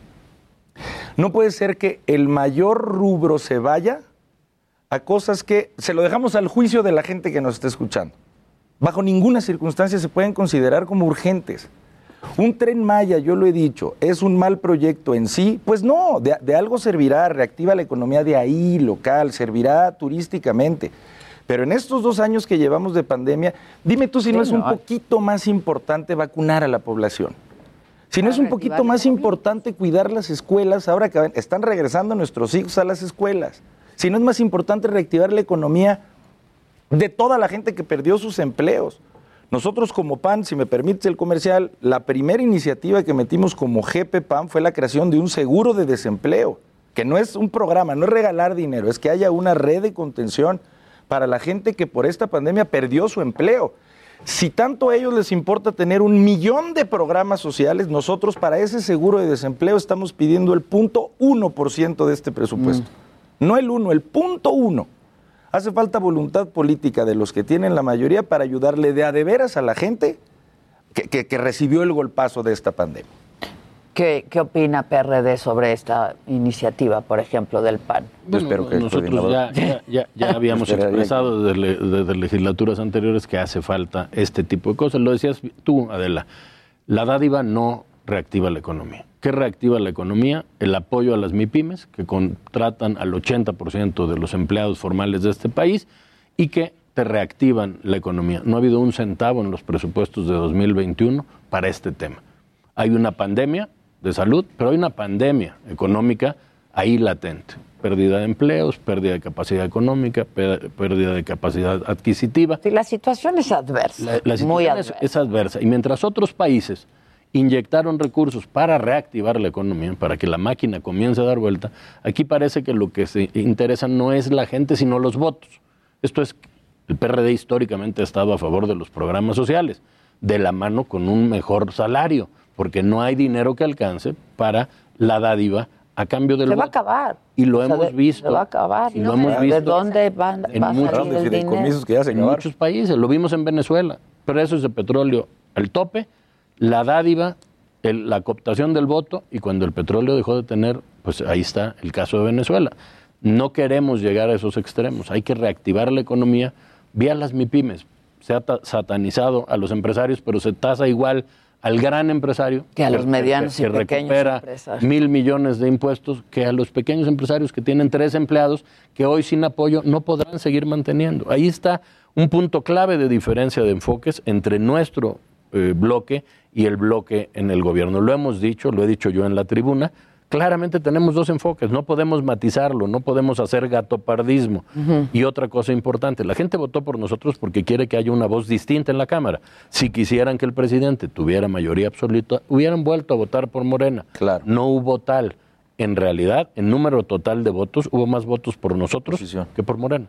No puede ser que el mayor rubro se vaya a cosas que se lo dejamos al juicio de la gente que nos está escuchando. Bajo ninguna circunstancia se pueden considerar como urgentes. Un tren Maya, yo lo he dicho, es un mal proyecto en sí. Pues no, de, algo servirá, reactiva la economía de ahí, local, servirá turísticamente. Pero en estos dos años que llevamos de pandemia, dime tú si no es un poquito más importante vacunar a la población. Si no es un poquito más importante cuidar las escuelas, ahora que están regresando nuestros hijos a las escuelas. Si no es más importante reactivar la economía de toda la gente que perdió sus empleos. Nosotros como PAN, si me permite el comercial, la primera iniciativa que metimos como GP PAN fue la creación de un seguro de desempleo, que no es un programa, no es regalar dinero, es que haya una red de contención para la gente que por esta pandemia perdió su empleo. Si tanto a ellos les importa tener un millón de programas sociales, nosotros para ese seguro de desempleo estamos pidiendo el punto uno por ciento de este presupuesto. Mm. No el uno, el punto uno. Hace falta voluntad política de los que tienen la mayoría para ayudarle de a de veras a la gente que, recibió el golpazo de esta pandemia. ¿Qué, opina PRD sobre esta iniciativa, por ejemplo, del PAN? espero que nosotros ya, habíamos expresado desde, legislaturas anteriores que hace falta este tipo de cosas. Lo decías tú, Adela, la dádiva no reactiva la economía. ¿Qué reactiva la economía? El apoyo a las MIPIMES, que contratan al 80% de los empleados formales de este país y que te reactivan la economía. No ha habido un centavo en los presupuestos de 2021 para este tema. Hay una pandemia de salud, pero hay una pandemia económica ahí latente. Pérdida de empleos, pérdida de capacidad económica, pérdida de capacidad adquisitiva. Sí, la situación es adversa. La, situación es adversa. Y mientras otros países inyectaron recursos para reactivar la economía, para que la máquina comience a dar vuelta, aquí parece que lo que se interesa no es la gente, sino los votos. Esto es, el PRD históricamente ha estado a favor de los programas sociales, de la mano con un mejor salario, porque no hay dinero que alcance para la dádiva a cambio del se va a acabar. Y lo hemos visto. se va a acabar. Y lo hemos visto de dónde van en va muchos, a salir en muchos países. Lo vimos en Venezuela. Precios de petróleo al tope la dádiva, la cooptación del voto y cuando el petróleo dejó de tener, pues ahí está el caso de Venezuela. No queremos llegar a esos extremos, hay que reactivar la economía vía las MIPIMES. Se ha satanizado a los empresarios, pero se tasa igual al gran empresario que a los medianos que, y recupera mil millones de impuestos que a los pequeños empresarios que tienen tres empleados que hoy sin apoyo no podrán seguir manteniendo. Ahí está un punto clave de diferencia de enfoques entre nuestro eh, bloque y el bloque en el gobierno. Lo hemos dicho, lo he dicho yo en la tribuna, claramente tenemos dos enfoques, no podemos matizarlo, no podemos hacer gatopardismo. Y otra cosa importante, la gente votó por nosotros porque quiere que haya una voz distinta en la Cámara. Si quisieran que el presidente tuviera mayoría absoluta, hubieran vuelto a votar por Morena. Claro. No hubo tal. En realidad, en número total de votos, hubo más votos por nosotros que por Morena.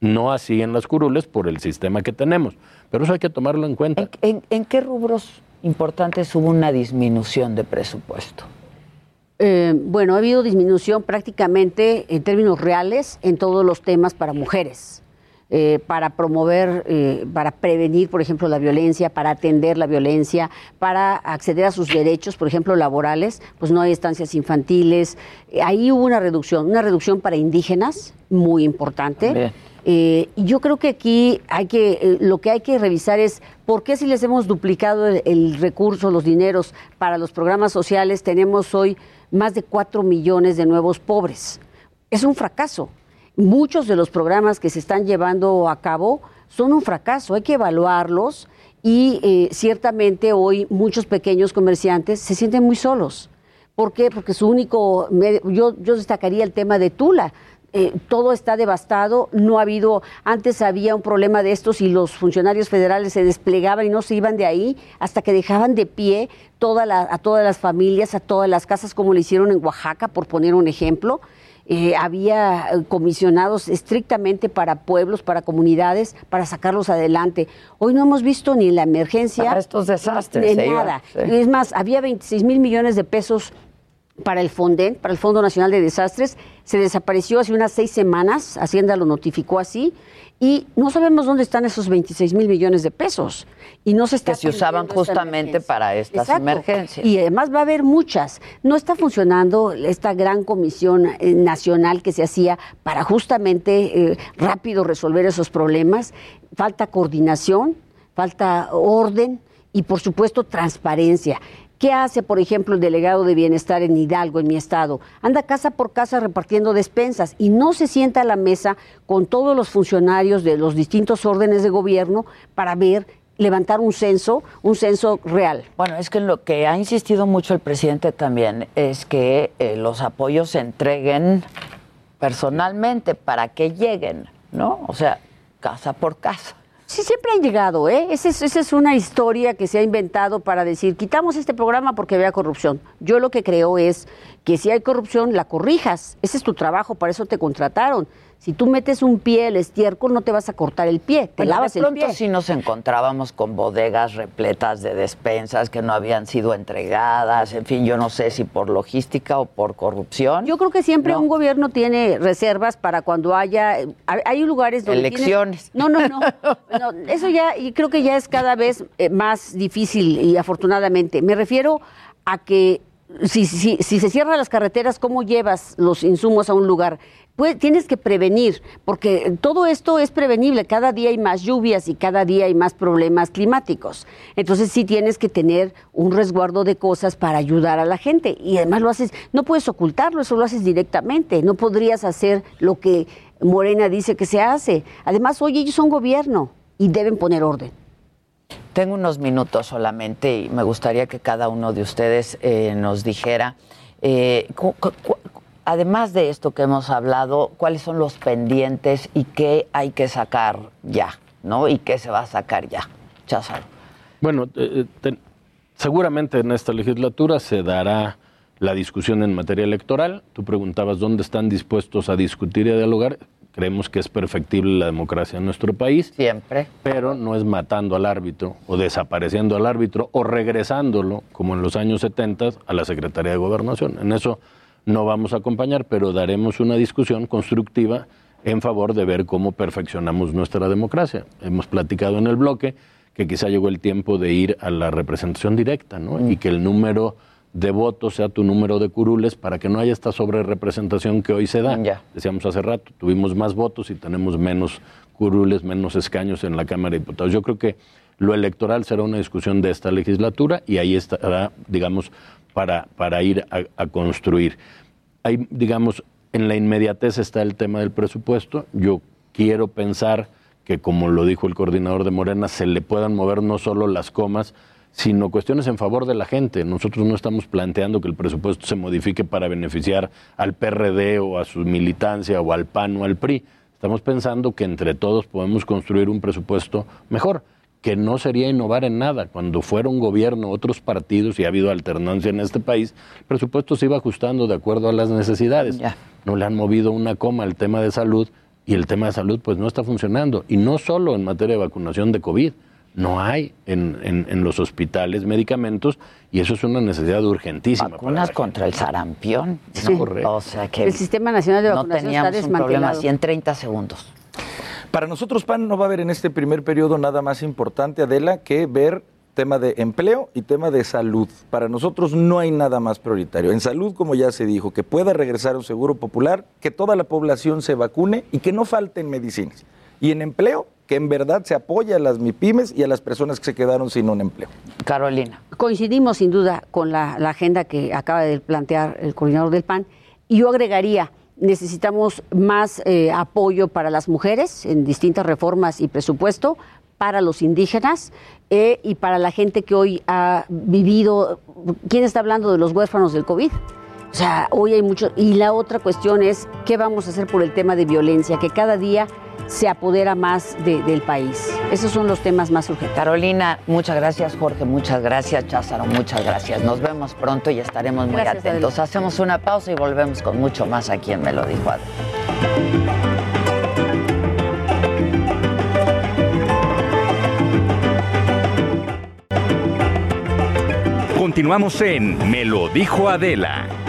No así en las curules por el sistema que tenemos. Pero eso hay que tomarlo en cuenta. en qué rubros importantes hubo una disminución de presupuesto. Eh, bueno, ha habido disminución prácticamente en términos reales en todos los temas para mujeres, eh, para promover, eh, para prevenir, por ejemplo, la violencia, para atender la violencia, para acceder a sus derechos, por ejemplo, laborales, pues no hay estancias infantiles. ahí hubo una reducción, una reducción para indígenas muy importante. Eh, yo creo que aquí hay que, eh, lo que hay que revisar es por qué si les hemos duplicado el, recurso, los dineros para los programas sociales, tenemos hoy más de 4 millones de nuevos pobres. Es un fracaso. Muchos de los programas que se están llevando a cabo son un fracaso, hay que evaluarlos y eh, ciertamente hoy muchos pequeños comerciantes se sienten muy solos. ¿Por qué? Porque su único, yo, yo destacaría el tema de Tula eh, todo está devastado, no ha habido, antes había un problema de estos y los funcionarios federales se desplegaban y no se iban de ahí hasta que dejaban de pie toda a todas las familias, a todas las casas, como lo hicieron en Oaxaca, por poner un ejemplo. Eh, había eh, comisionados estrictamente para pueblos, para comunidades, para sacarlos adelante. Hoy no hemos visto ni la emergencia. Para estos desastres. De nada. Es más, había 26 mil millones de pesos para el FONDEN, para el Fondo Nacional de Desastres, se desapareció hace unas seis semanas, Hacienda lo notificó así, y no sabemos dónde están esos 26 mil millones de pesos. Y no se está que se usaban justamente para estas emergencias. Y además va a haber muchas. No está funcionando esta gran comisión eh, nacional que se hacía para justamente eh, rápido resolver esos problemas. Falta coordinación, falta orden y por supuesto transparencia. ¿Qué hace, por ejemplo, el delegado de bienestar en Hidalgo, en mi estado? Anda casa por casa repartiendo despensas y no se sienta a la mesa con todos los funcionarios de los distintos órdenes de gobierno para ver levantar un censo, un censo real. Bueno, es que lo que ha insistido mucho el presidente también es que eh, los apoyos se entreguen personalmente para que lleguen, ¿no? O sea, casa por casa. Sí, siempre han llegado, ¿eh? Esa es, una historia que se ha inventado para decir, quitamos este programa porque vea corrupción. Yo lo que creo es que si hay corrupción, la corrijas. Ese es tu trabajo, para eso te contrataron. Si tú metes un pie el estiércol, no te vas a cortar el pie, te lavas de el pie. sí nos encontrábamos con bodegas repletas de despensas que no habían sido entregadas, en fin, yo no sé si por logística o por corrupción. Yo creo que siempre un gobierno tiene reservas para cuando haya, hay lugares donde... Elecciones. No, no, no, Eso ya, y creo que ya es cada vez eh, más difícil y afortunadamente. Me refiero a que si, si, si, se cierran las carreteras, ¿cómo llevas los insumos a un lugar? Pues, tienes que prevenir, porque todo esto es prevenible. Cada día hay más lluvias y cada día hay más problemas climáticos. Entonces sí tienes que tener un resguardo de cosas para ayudar a la gente. Y además lo haces, no puedes ocultarlo, eso lo haces directamente. No podrías hacer lo que Morena dice que se hace. Además, hoy ellos son gobierno y deben poner orden. Tengo unos minutos solamente y me gustaría que cada uno de ustedes eh, nos dijera eh, además de esto que hemos hablado, cuáles son los pendientes y qué hay que sacar ya, ¿no? Y qué se va a sacar ya. Cházaro. Bueno, eh, seguramente en esta legislatura se dará la discusión en materia electoral. Tú preguntabas dónde están dispuestos a discutir y a dialogar. Creemos que es perfectible la democracia en nuestro país. Siempre. Pero no es matando al árbitro o desapareciendo al árbitro o regresándolo, como en los años 70, a la Secretaría de Gobernación. En eso no vamos a acompañar, pero daremos una discusión constructiva en favor de ver cómo perfeccionamos nuestra democracia. Hemos platicado en el bloque que quizá llegó el tiempo de ir a la representación directa, ¿no? Y que el número de votos sea tu número de curules para que no haya esta sobrerepresentación que hoy se da. Decíamos hace rato, tuvimos más votos y tenemos menos curules, menos escaños en la Cámara de Diputados. Yo creo que lo electoral será una discusión de esta legislatura y ahí estará, digamos, para, para ir a, construir. Hay, digamos, en la inmediatez está el tema del presupuesto. Yo quiero pensar que, como lo dijo el coordinador de Morena, se le puedan mover no solo las comas, sino cuestiones en favor de la gente. Nosotros no estamos planteando que el presupuesto se modifique para beneficiar al PRD o a su militancia o al PAN o al PRI. Estamos pensando que entre todos podemos construir un presupuesto mejor que no sería innovar en nada. Cuando fuera un gobierno, otros partidos, y ha habido alternancia en este país, el presupuesto se iba ajustando de acuerdo a las necesidades. No le han movido una coma al tema de salud y el tema de salud pues no está funcionando. Y no solo en materia de vacunación de COVID, no hay en, en, los hospitales medicamentos y eso es una necesidad urgentísima. Vacunas contra el sarampión. Sí. O sea que el Sistema Nacional de Vacunación no teníamos un problema así en 30 segundos. Para nosotros, PAN, no va a haber en este primer periodo nada más importante, Adela, que ver tema de empleo y tema de salud. Para nosotros no hay nada más prioritario. En salud, como ya se dijo, que pueda regresar un seguro popular, que toda la población se vacune y que no falten medicinas. Y en empleo, que en verdad se apoya a las MIPIMES y a las personas que se quedaron sin un empleo. Carolina. Coincidimos sin duda con la, la agenda que acaba de plantear el coordinador del PAN. Y yo agregaría, necesitamos más eh, apoyo para las mujeres en distintas reformas y presupuesto, para los indígenas eh, y para la gente que hoy ha vivido. ¿Quién está hablando de los huérfanos del COVID? O sea, hoy hay mucho. Y la otra cuestión es, ¿qué vamos a hacer por el tema de violencia? Que cada día se apodera más del país. Esos son los temas más urgentes. Carolina, muchas gracias, Jorge, muchas gracias, Cházaro, muchas gracias. Nos vemos pronto y estaremos muy atentos. Hacemos una pausa y volvemos con mucho más aquí en Me lo dijo Continuamos en Me lo dijo Adela.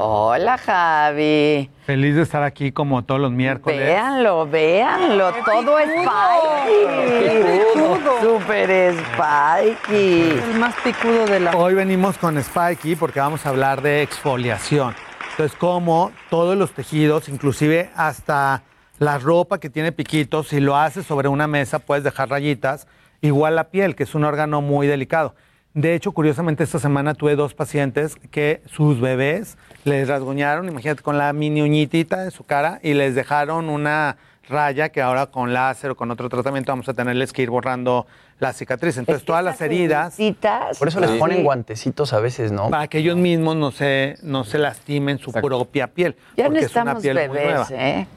Hola, Javi. Feliz de estar aquí como todos los miércoles. Véanlo, véanlo. Todo es Spikey. Súper Spikey. El más picudo de la. Hoy venimos con Spikey porque vamos a hablar de exfoliación. Entonces, como todos los tejidos, inclusive hasta la ropa que tiene piquitos, si lo haces sobre una mesa, puedes dejar rayitas. Igual la piel, que es un órgano muy delicado. De hecho, curiosamente, esta semana tuve dos pacientes que sus bebés les rasguñaron, imagínate, con la mini uñitita de su cara y les dejaron una raya que ahora con láser o con otro tratamiento vamos a tenerles que ir borrando la cicatriz. Entonces, todas las heridas. Por eso les ponen guantecitos a veces, ¿no? Para que ellos mismos no se, no se lastimen su propia piel. Ya porque es una piel muy nueva. ¿eh?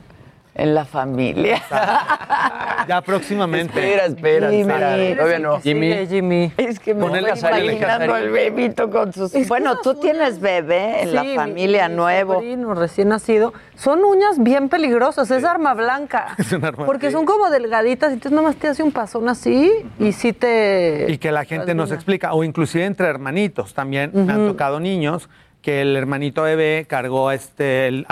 En la familia. Ya próximamente. Espera, espera, Jimmy, Todavía no. Jimmy. Jimmy. Es que me estoy imaginando el bebito con sus... bueno, tú tienes bebé en la familia nuevo. recién nacido. Son uñas bien peligrosas, es arma blanca. Es un arma Porque son como delgaditas, entonces nomás te hace un pasón así y sí te... Y que la gente nos explica, o inclusive entre hermanitos también, me han tocado niños que el hermanito bebé cargó este, el,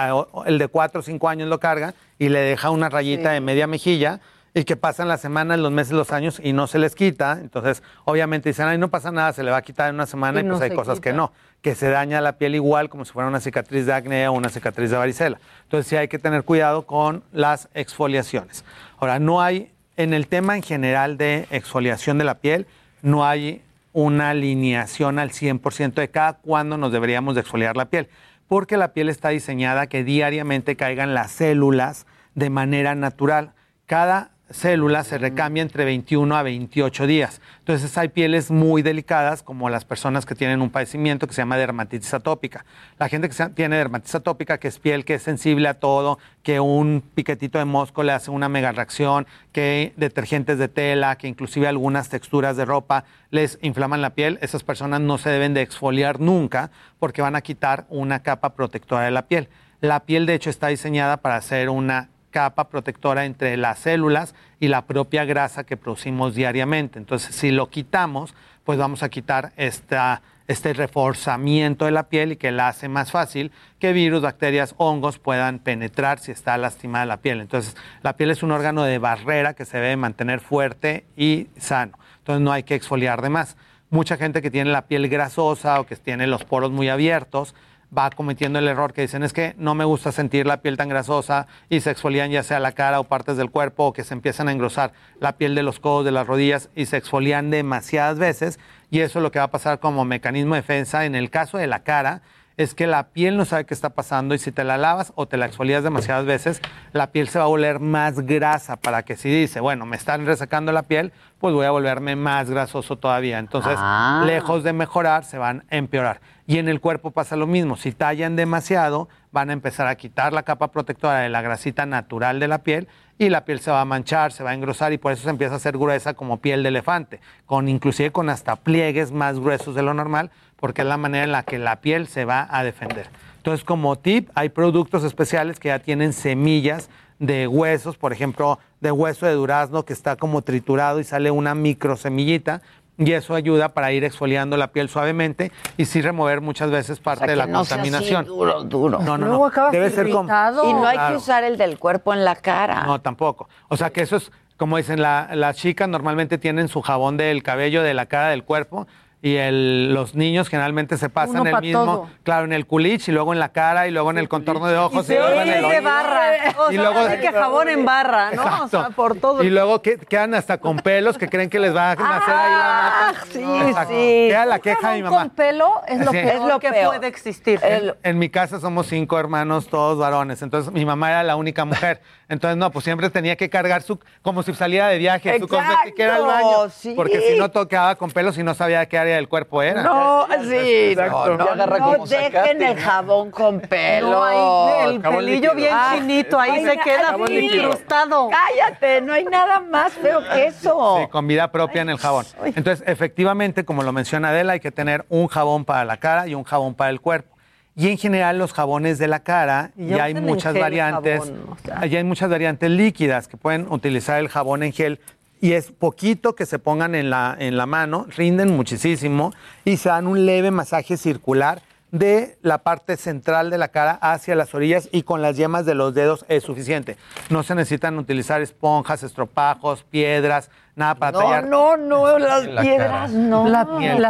de cuatro o cinco años lo carga y le deja una rayita de media mejilla y que pasan las semanas, los meses, los años y no se les quita. Entonces, obviamente dicen, ay, no pasa nada, se le va a quitar en una semana y, pues hay cosas que no, que se daña la piel igual como si fuera una cicatriz de acné o una cicatriz de varicela. Entonces, sí hay que tener cuidado con las exfoliaciones. Ahora, no hay, en el tema en general de exfoliación de la piel, no hay una alineación al 100% de cada cuándo nos deberíamos de exfoliar la piel, porque la piel está diseñada que diariamente caigan las células de manera natural. Cada células se recambia entre 21 a 28 días. Entonces hay pieles muy delicadas, como las personas que tienen un padecimiento que se llama dermatitis atópica. La gente que tiene dermatitis atópica, que es piel que es sensible a todo, que un piquetito de mosco le hace una mega reacción, que detergentes de tela, que inclusive algunas texturas de ropa les inflaman la piel, esas personas no se deben de exfoliar nunca porque van a quitar una capa protectora de la piel. La piel, de hecho, está diseñada para hacer una capa protectora entre las células y la propia grasa que producimos diariamente. Entonces, si lo quitamos, pues vamos a quitar esta, este reforzamiento de la piel y que la hace más fácil que virus, bacterias, hongos puedan penetrar si está lastimada la piel. Entonces, la piel es un órgano de barrera que se debe mantener fuerte y sano. Entonces, no hay que exfoliar de más. Mucha gente que tiene la piel grasosa o que tiene los poros muy abiertos, va cometiendo el error que dicen es que no me gusta sentir la piel tan grasosa y se exfolian ya sea la cara o partes del cuerpo o que se empiezan a engrosar la piel de los codos, de las rodillas y se exfolian demasiadas veces y eso es lo que va a pasar como mecanismo de defensa en el caso de la cara es que la piel no sabe qué está pasando y si te la lavas o te la exfolias demasiadas veces, la piel se va a volver más grasa para que si dice, bueno, me están resacando la piel, pues voy a volverme más grasoso todavía. Entonces, ah. lejos de mejorar, se van a empeorar. Y en el cuerpo pasa lo mismo, si tallan demasiado, van a empezar a quitar la capa protectora de la grasita natural de la piel y la piel se va a manchar, se va a engrosar y por eso se empieza a hacer gruesa como piel de elefante, con inclusive con hasta pliegues más gruesos de lo normal porque es la manera en la que la piel se va a defender. Entonces, como tip, hay productos especiales que ya tienen semillas de huesos, por ejemplo, de hueso de durazno que está como triturado y sale una microsemillita y eso ayuda para ir exfoliando la piel suavemente y sí remover muchas veces parte de la no contaminación. Sea duro, duro. No, no, no. Debe ser como Y no hay que usar el del cuerpo en la cara. No, tampoco. O sea que eso es como dicen las chicas normalmente tienen su jabón del cabello de la cara del cuerpo y el, los niños generalmente se pasan el mismo, claro, en el culich y luego en la cara y luego en el contorno de ojos y, luego en el barra. y luego que jabón en barra, ¿no? O sea, por todo. Y luego que, quedan hasta con pelos que creen que les va a nacer ahí la ah, Sí, sí. Queda la queja de mi mamá. Con pelo es lo, peor es lo que puede existir. En, mi casa somos cinco hermanos, todos varones. Entonces mi mamá era la única mujer. Entonces, no, pues siempre tenía que cargar su, como si saliera de viaje, su que era el baño. Porque si no tocaba con pelos y no sabía qué área del cuerpo era. No, sí, no, no, no dejen el jabón con pelo. No, hay el pelillo bien chinito, ahí se queda incrustado. Cállate, no hay nada más feo que eso. Sí, con vida propia en el jabón. Entonces, efectivamente, como lo menciona Adela, hay que tener un jabón para la cara y un jabón para el cuerpo. Y en general los jabones de la cara, ya, hay muchas variantes, ya hay muchas variantes líquidas que pueden utilizar el jabón en gel. Y es poquito que se pongan en la, en la mano, rinden muchísimo y se dan un leve masaje circular de la parte central de la cara hacia las orillas y con las yemas de los dedos es suficiente. No se necesitan utilizar esponjas, estropajos, piedras, nada para tallar. No, no, las piedras no. La,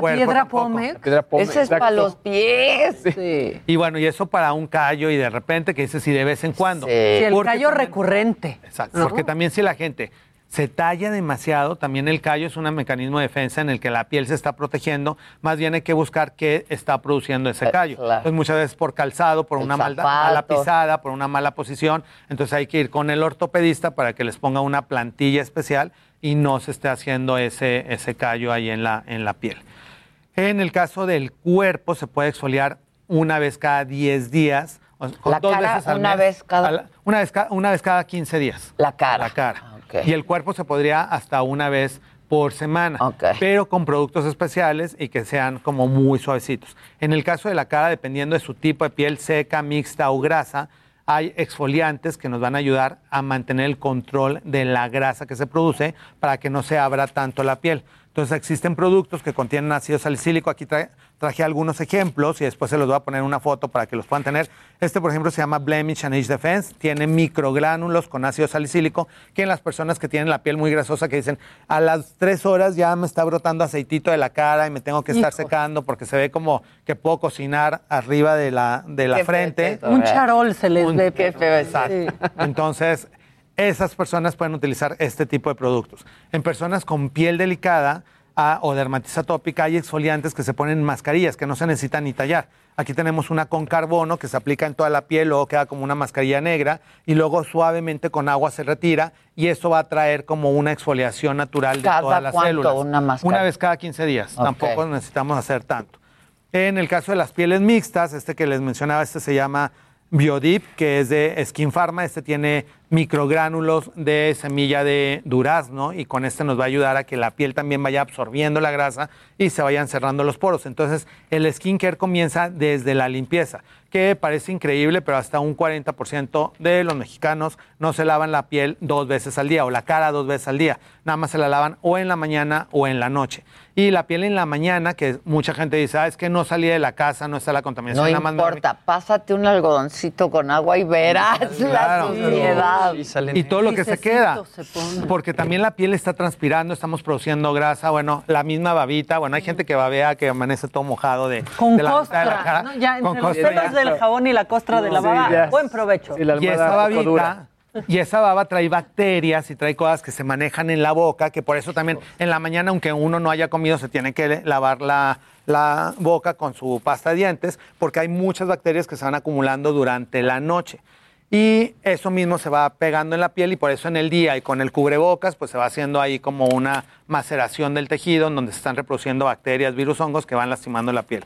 piedra pome. Ese es para los pies. Y bueno, y eso para un callo y de repente que dice si de vez en cuando. Sí. el callo recurrente. Exacto. Porque también si la gente se talla demasiado, también el callo es un mecanismo de defensa en el que la piel se está protegiendo, más bien hay que buscar qué está produciendo ese eh, callo. Entonces muchas veces por calzado, por una mala, pisada, por una mala posición, entonces hay que ir con el ortopedista para que les ponga una plantilla especial y no se esté haciendo ese, ese callo ahí en la, en la piel. En el caso del cuerpo se puede exfoliar una vez cada 10 días. la cara una vez cada... Una vez, una vez cada 15 días. La cara. La cara. Y el cuerpo se podría hasta una vez por semana, pero con productos especiales y que sean como muy suavecitos. En el caso de la cara, dependiendo de su tipo de piel seca, mixta o grasa, hay exfoliantes que nos van a ayudar a mantener el control de la grasa que se produce para que no se abra tanto la piel. Entonces existen productos que contienen ácido salicílico. Aquí trae, traje algunos ejemplos y después se los voy a poner una foto para que los puedan tener. Este, por ejemplo, se llama Blemish and Age Defense. Tiene microgránulos con ácido salicílico que en las personas que tienen la piel muy grasosa que dicen a las tres horas ya me está brotando aceitito de la cara y me tengo que estar secando porque se ve como que puedo cocinar arriba de la, de la frente. Un charol se les ve. Qué feo Entonces, esas personas pueden utilizar este tipo de productos. En personas con piel delicada, o dermatitis atópica, hay exfoliantes que se ponen en mascarillas, que no se necesitan ni tallar. Aquí tenemos una con carbono que se aplica en toda la piel, luego queda como una mascarilla negra y luego suavemente con agua se retira y eso va a traer como una exfoliación natural de todas las células. Una, una vez cada 15 días, tampoco necesitamos hacer tanto. En el caso de las pieles mixtas, este que les mencionaba, este se llama Biodip, que es de Skin Pharma. Este tiene microgránulos de semilla de durazno y con este nos va a ayudar a que la piel también vaya absorbiendo la grasa y se vayan cerrando los poros. Entonces, el skincare comienza desde la limpieza, que parece increíble, pero hasta un 40% de los mexicanos no se lavan la piel dos veces al día o la cara dos veces al día. Nada más se la lavan o en la mañana o en la noche. Y la piel en la mañana, que mucha gente dice, ah, es que no salí de la casa, no está la contaminación. No importa, pásate un algodoncito con agua y verás la suciedad. Y, todo lo que se queda. porque también la piel está transpirando, estamos produciendo grasa, bueno, la misma babita, bueno, hay gente que babea que amanece todo mojado de, con de la, costra, la cara. ¿no? Ya, con costra, del jabón y la costra de la baba, buen provecho. y esa babita y esa baba trae bacterias y trae cosas que se manejan en la boca, que por eso también en la mañana, aunque uno no haya comido, se tiene que lavar la, la boca con su pasta de dientes, porque hay muchas bacterias que se van acumulando durante la noche. Y eso mismo se va pegando en la piel y por eso en el día y con el cubrebocas, pues se va haciendo ahí como una maceración del tejido en donde se están reproduciendo bacterias, virus, hongos que van lastimando la piel.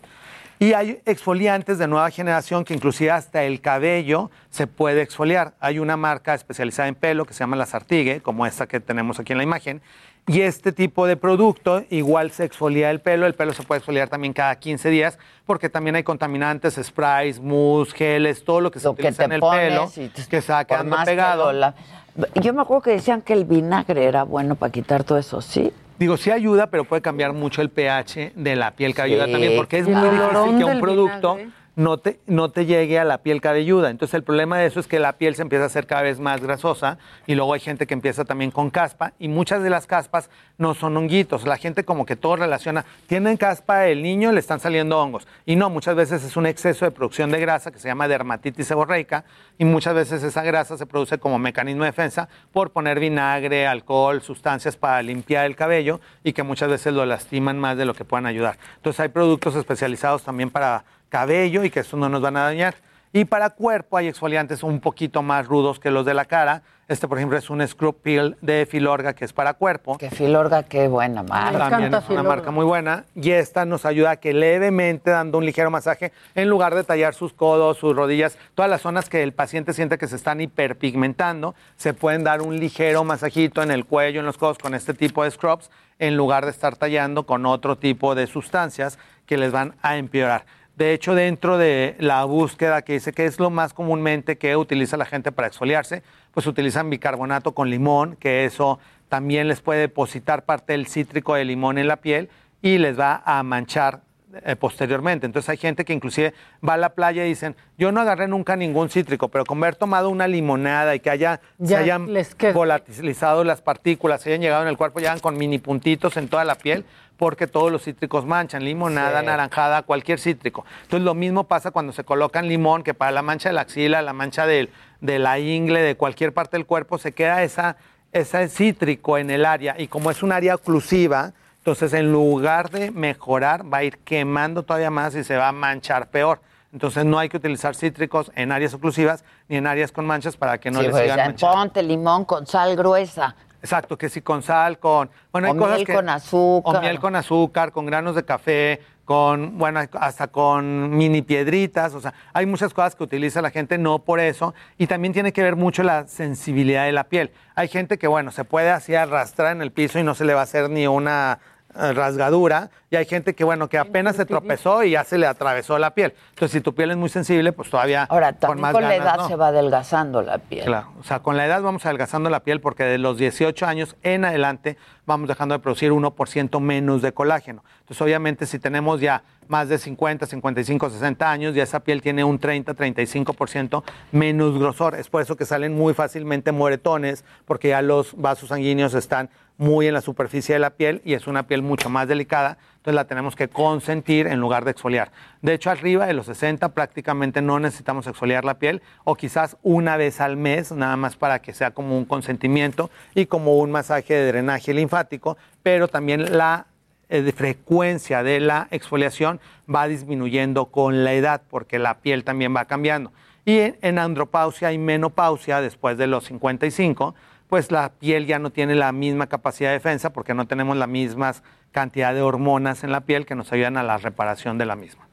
Y hay exfoliantes de nueva generación que inclusive hasta el cabello se puede exfoliar. Hay una marca especializada en pelo que se llama La Sartigue, como esta que tenemos aquí en la imagen. Y este tipo de producto igual se exfolia el pelo. El pelo se puede exfoliar también cada 15 días porque también hay contaminantes, sprays, mousse, geles, todo lo que se utiliza en el pelo que se ha quedando pegado. Yo me acuerdo que decían que el vinagre era bueno para quitar todo eso, ¿sí? Digo, sí ayuda, pero puede cambiar mucho el pH de la piel que ayuda también, porque es muy difícil que un producto no te, no te llegue a la piel cabelluda. Entonces el problema de eso es que la piel se empieza a hacer cada vez más grasosa y luego hay gente que empieza también con caspa y muchas de las caspas no son honguitos. La gente como que todo relaciona, tienen caspa el niño, le están saliendo hongos. Y no, muchas veces es un exceso de producción de grasa que se llama dermatitis seborreica y muchas veces esa grasa se produce como mecanismo de defensa por poner vinagre, alcohol, sustancias para limpiar el cabello y que muchas veces lo lastiman más de lo que puedan ayudar. Entonces hay productos especializados también para cabello y que eso no nos van a dañar. Y para cuerpo hay exfoliantes un poquito más rudos que los de la cara. Este, por ejemplo, es un Scrub Peel de Filorga que es para cuerpo. Que Filorga, qué buena marca. También es una marca muy buena. Y esta nos ayuda a que levemente, dando un ligero masaje, en lugar de tallar sus codos, sus rodillas, todas las zonas que el paciente siente que se están hiperpigmentando, se pueden dar un ligero masajito en el cuello, en los codos con este tipo de scrubs, en lugar de estar tallando con otro tipo de sustancias que les van a empeorar. De hecho, dentro de la búsqueda que dice que es lo más comúnmente que utiliza la gente para exfoliarse, pues utilizan bicarbonato con limón, que eso también les puede depositar parte del cítrico de limón en la piel y les va a manchar eh, posteriormente. Entonces hay gente que inclusive va a la playa y dicen, yo no agarré nunca ningún cítrico, pero con haber tomado una limonada y que haya, se hayan volatilizado las partículas, se hayan llegado en el cuerpo, llegan con mini puntitos en toda la piel, porque todos los cítricos manchan, limonada, naranjada, cualquier cítrico. Entonces lo mismo pasa cuando se colocan limón, que para la mancha de la axila, la mancha de la ingle, de cualquier parte del cuerpo, se queda esa, ese cítrico en el área y como es un área oclusiva, entonces, en lugar de mejorar, va a ir quemando todavía más y se va a manchar peor. Entonces, no hay que utilizar cítricos en áreas oclusivas ni en áreas con manchas para que no les pues, sigan manchando. Ponte limón con sal gruesa. Exacto, que sí con sal, con... Bueno, hay o miel con azúcar. O miel con azúcar, con granos de café, con, bueno, hasta con mini piedritas, o sea, hay muchas cosas que utiliza la gente, no por eso, y también tiene que ver mucho la sensibilidad de la piel. Hay gente que, bueno, se puede así arrastrar en el piso y no se le va a hacer ni una rasgadura y hay gente que, bueno, que apenas se tropezó y ya se le atravesó la piel. Entonces, si tu piel es muy sensible, pues todavía Ahora, con más con la edad se va adelgazando la piel. Claro, o sea, con la edad vamos adelgazando la piel porque de los 18 años en adelante vamos dejando de producir 1% menos de colágeno. Entonces, obviamente, si tenemos ya más de 50, 55, 60 años, ya esa piel tiene un 30, 35% menos grosor. Es por eso que salen muy fácilmente moretones, porque ya los vasos sanguíneos están muy en la superficie de la piel y es una piel mucho más delicada, entonces la tenemos que consentir en lugar de exfoliar. De hecho, arriba de los 60 prácticamente no necesitamos exfoliar la piel o quizás una vez al mes, nada más para que sea como un consentimiento y como un masaje de drenaje linfático, pero también la eh, frecuencia de la exfoliación va disminuyendo con la edad porque la piel también va cambiando. Y en andropausia y menopausia después de los 55, pues la piel ya no tiene la misma capacidad de defensa porque no tenemos la misma cantidad de hormonas en la piel que nos ayudan a la reparación de la misma.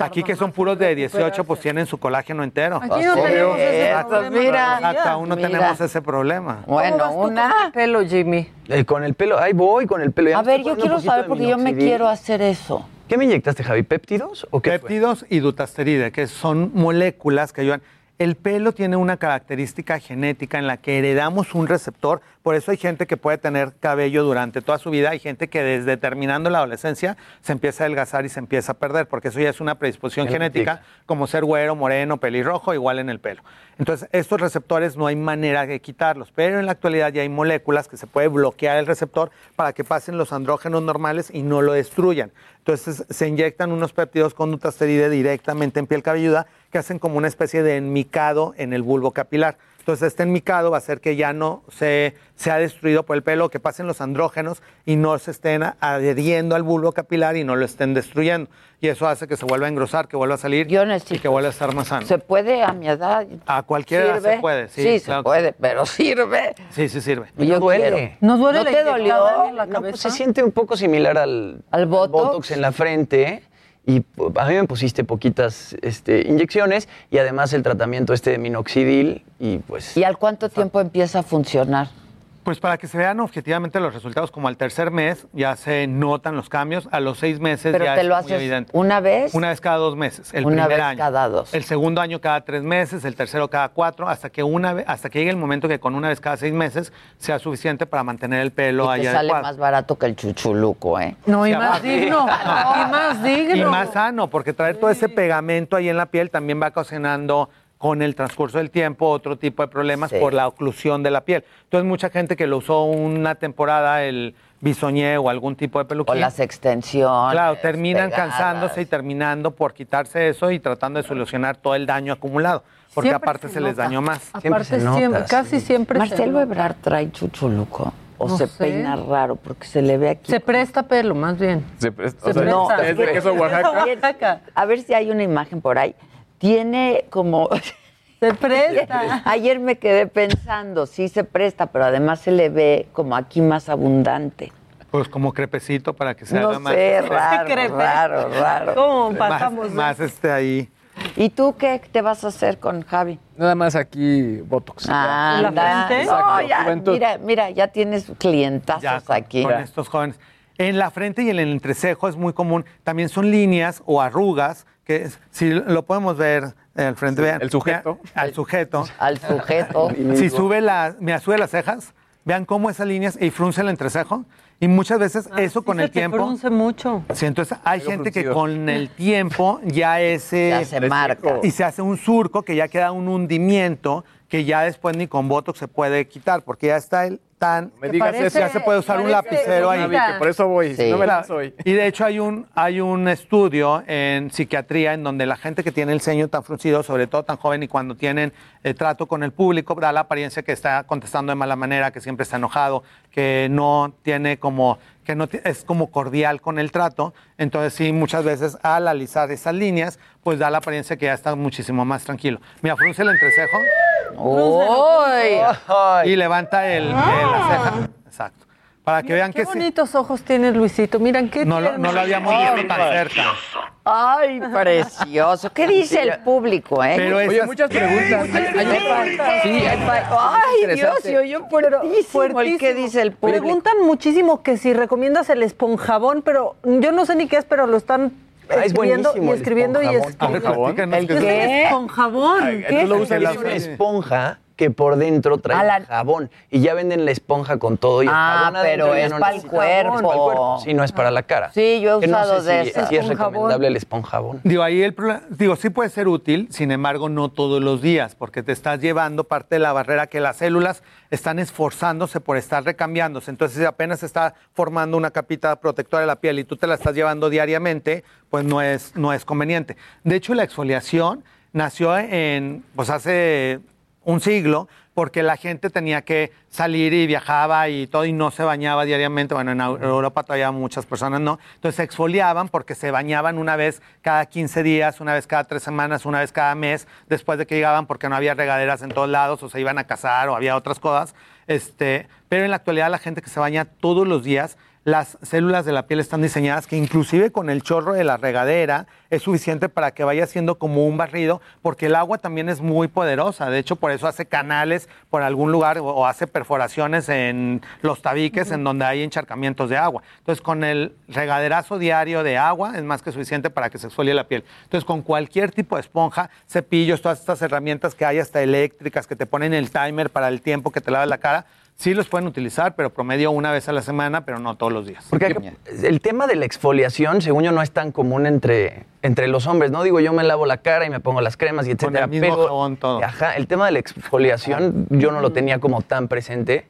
Aquí que son puros de 18, pues tienen su colágeno entero. Aquí no tenemos ese problema. Mira, acá aún no tenemos ese problema. Bueno, una. Con el pelo, Jimmy. Eh, con el pelo, ahí voy con el pelo. a ver, yo quiero saber porque yo me quiero hacer eso. ¿Qué me inyectaste, Javi? ¿Péptidos o qué? Péptidos y dutasteride, que son moléculas que ayudan. El pelo tiene una característica genética en la que heredamos un receptor, por eso hay gente que puede tener cabello durante toda su vida, hay gente que desde terminando la adolescencia se empieza a adelgazar y se empieza a perder, porque eso ya es una predisposición genética, como ser güero, moreno, pelirrojo, igual en el pelo. Entonces, estos receptores no hay manera de quitarlos, pero en la actualidad ya hay moléculas que se puede bloquear el receptor para que pasen los andrógenos normales y no lo destruyan. Entonces, se inyectan unos péptidos con dutasteride directamente en piel cabelluda que hacen como una especie de enmicado en el bulbo capilar. Entonces, este enmicado va a hacer que ya no se ha destruido por el pelo, que pasen los andrógenos y no se estén adheriendo al bulbo capilar y no lo estén destruyendo. Y eso hace que se vuelva a engrosar, que vuelva a salir y que vuelva a estar más sano. ¿Se puede a mi edad? A cualquier edad se puede, sí. Sí, se puede, pero sirve. Sí, sí sirve. no duele. ¿No duele ¿No te dolió? La no, pues se siente un poco similar al, ¿Al botox? en la frente y a mí me pusiste poquitas este, inyecciones y además el tratamiento este de minoxidil y pues... ¿Y al cuánto tiempo empieza a funcionar? Pues para que se vean objetivamente los resultados, como al tercer mes ya se notan los cambios, a los seis meses ¿Pero ya te es lo muy haces evidente. una vez? Una vez cada dos meses, el Una primer vez año. cada dos. El segundo año cada tres meses, el tercero cada cuatro, hasta que una vez, hasta que llegue el momento que con una vez cada seis meses sea suficiente para mantener el pelo Y ahí te sale adecuado. más barato que el chuchuluco, ¿eh? No, y Sí, más digno. Y más digno. Y más sano, porque traer todo ese pegamento ahí en la piel también va ocasionando con el transcurso del tiempo otro tipo de problemas Sí. por la oclusión de la piel. Entonces mucha gente que lo usó una temporada el bisoñé o algún tipo de peluquín. O las extensiones. Claro, terminan pegadas. cansándose y terminando por quitarse eso y tratando de solucionar todo el daño acumulado, porque Siempre aparte se se, les dañó más. Aparte, se nota, siempre, sí. casi siempre se Marcelo. Ebrard trae chuchuluco. O No se sé. peina raro porque se le ve aquí. Se presta pelo, más bien. Se presta- Se o sea, presta. ¿Es de queso? Oaxaca. A ver si hay una imagen por ahí. Tiene como... Se presta. Ayer me quedé pensando, sí se presta, pero además se le ve como aquí más abundante. Pues como crepecito para que se no haga más. Sé, raro, raro, raro. ¿Cómo pasamos? Más, más este ahí. ¿Y tú qué te vas a hacer con Javi? Nada más aquí Botox. Ah, ¿La frente? No, ya, mira, mira, ya tienes clientazos aquí. Con estos jóvenes. En la frente y en el entrecejo es muy común. También son líneas o arrugas que si lo podemos ver al frente, vean. El sujeto. al sujeto. Al sujeto. si sube la, me sube las cejas, vean cómo esas líneas y frunce el entrecejo. Y muchas veces ah, eso con el tiempo. frunce mucho. Sí, entonces hay gente que con el tiempo ya ese. Ya se marca. Y se hace un surco que ya queda un hundimiento que ya después ni con Botox se puede quitar, porque ya está el tan... Me digas eso. Ya se puede usar un lapicero ahí. por eso voy, no me la soy. Y de hecho hay un, hay un estudio en psiquiatría en donde la gente que tiene el ceño tan fruncido, sobre todo tan joven y cuando tienen el eh, trato con el público, da la apariencia que está contestando de mala manera, que siempre está enojado, que no tiene como que no es como cordial con el trato, entonces sí, muchas veces al alisar esas líneas, pues da la apariencia que ya está muchísimo más tranquilo. Mira, frunce el entrecejo. Y levanta el, la ceja. Exacto. Para que vean qué que bonitos ojos tiene Luisito. Miran qué No, no lo habíamos visto tan cerca. Ay, precioso. ¿Qué dice el público, eh? Pero Oye, muchas preguntas. sí, Ay, Dios, se oyó fuertísimo, el que dice el público. Preguntan muchísimo que si recomiendas el esponjabón, pero yo no sé ni qué es, pero lo están Ah, escribiendo y escribiendo y escribiendo. ¿El qué? Esponjabón. ¿Qué? Tú lo usas esponja que por dentro trae jabón. Y ya venden la esponja con todo y el ah, jabón pero es para el cuerpo. para el cuerpo. Sí, no es para la cara. Sí, yo he usado de ese. Sí es recomendable el esponjabón. Digo, ahí el digo, sí puede ser útil, sin embargo, no todos los días, porque te estás llevando parte de la barrera que las células están esforzándose por estar recambiándose. Entonces, apenas está formando una capita protectora de la piel y tú te la estás llevando diariamente, pues no es, no es conveniente. De hecho, la exfoliación nació en, pues hace un siglo, porque la gente tenía que salir y viajaba y todo y no se bañaba diariamente. Bueno, en Europa todavía muchas personas no. Entonces se exfoliaban porque se bañaban una vez cada 15 días, una vez cada tres semanas, una vez cada mes, después de que llegaban porque no había regaderas en todos lados o se iban a casar o había otras cosas. Este, pero en la actualidad la gente que se baña todos los días las células de la piel están diseñadas que inclusive con el chorro de la regadera es suficiente para que vaya siendo como un barrido, porque el agua también es muy poderosa. De hecho, por eso hace canales por algún lugar o, hace perforaciones en los tabiques en donde hay encharcamientos de agua. Entonces, con el regaderazo diario de agua es más que suficiente para que se exfolie la piel. Entonces, con cualquier tipo de esponja, cepillos, todas estas herramientas que hay hasta eléctricas que te ponen el timer para el tiempo que te lavas la cara, Sí los pueden utilizar, pero promedio una vez a la semana, pero no todos los días. Porque el tema de la exfoliación, según yo, no es tan común entre, entre los hombres, ¿no? Digo, yo me lavo la cara y me pongo las cremas y etcétera. Con el mismo jabón, todo. Ajá, el tema de la exfoliación yo no lo tenía como tan presente.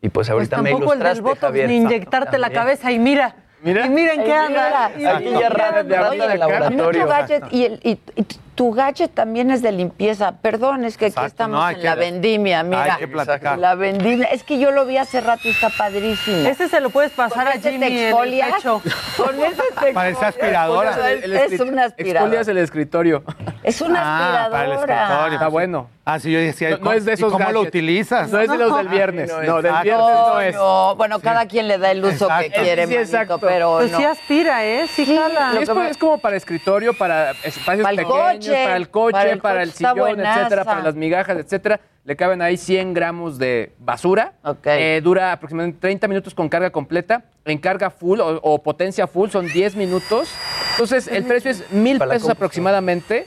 Y pues ahorita pues me ilustraste, el del Javier. Ni inyectarte la cabeza y mira. Mira. Y miren qué anda. Aquí ya de laboratorio. Y, el, y, y, tu gadget también es de limpieza. Perdón, es que aquí estamos en la vendimia, mira. Hay que La vendimia. Es que yo lo vi hace rato y está padrísimo. Ese se lo puedes pasar a Jimmy en el pecho. Con ese te Parece aspiradora. Es, una aspiradora. Exfolias el escritorio. Es una aspiradora. Ah, para el escritorio. Está bueno. Ah, sí, yo decía, no, es de esos ¿cómo lo utilizas? No es de los del viernes. No, del viernes no es. No, bueno, cada quien le da el uso que quiere, sí, exacto. pero pues sí aspira, ¿eh? Sí, jala. Es, es, como para escritorio, para espacios pequeños, para el coche, para el, sillón, etcétera, para las migajas, etcétera. Le caben ahí 100 gramos de basura. Okay. Eh, dura aproximadamente 30 minutos con carga completa. En carga full o, potencia full son 10 minutos. Entonces, el precio es mil pesos aproximadamente.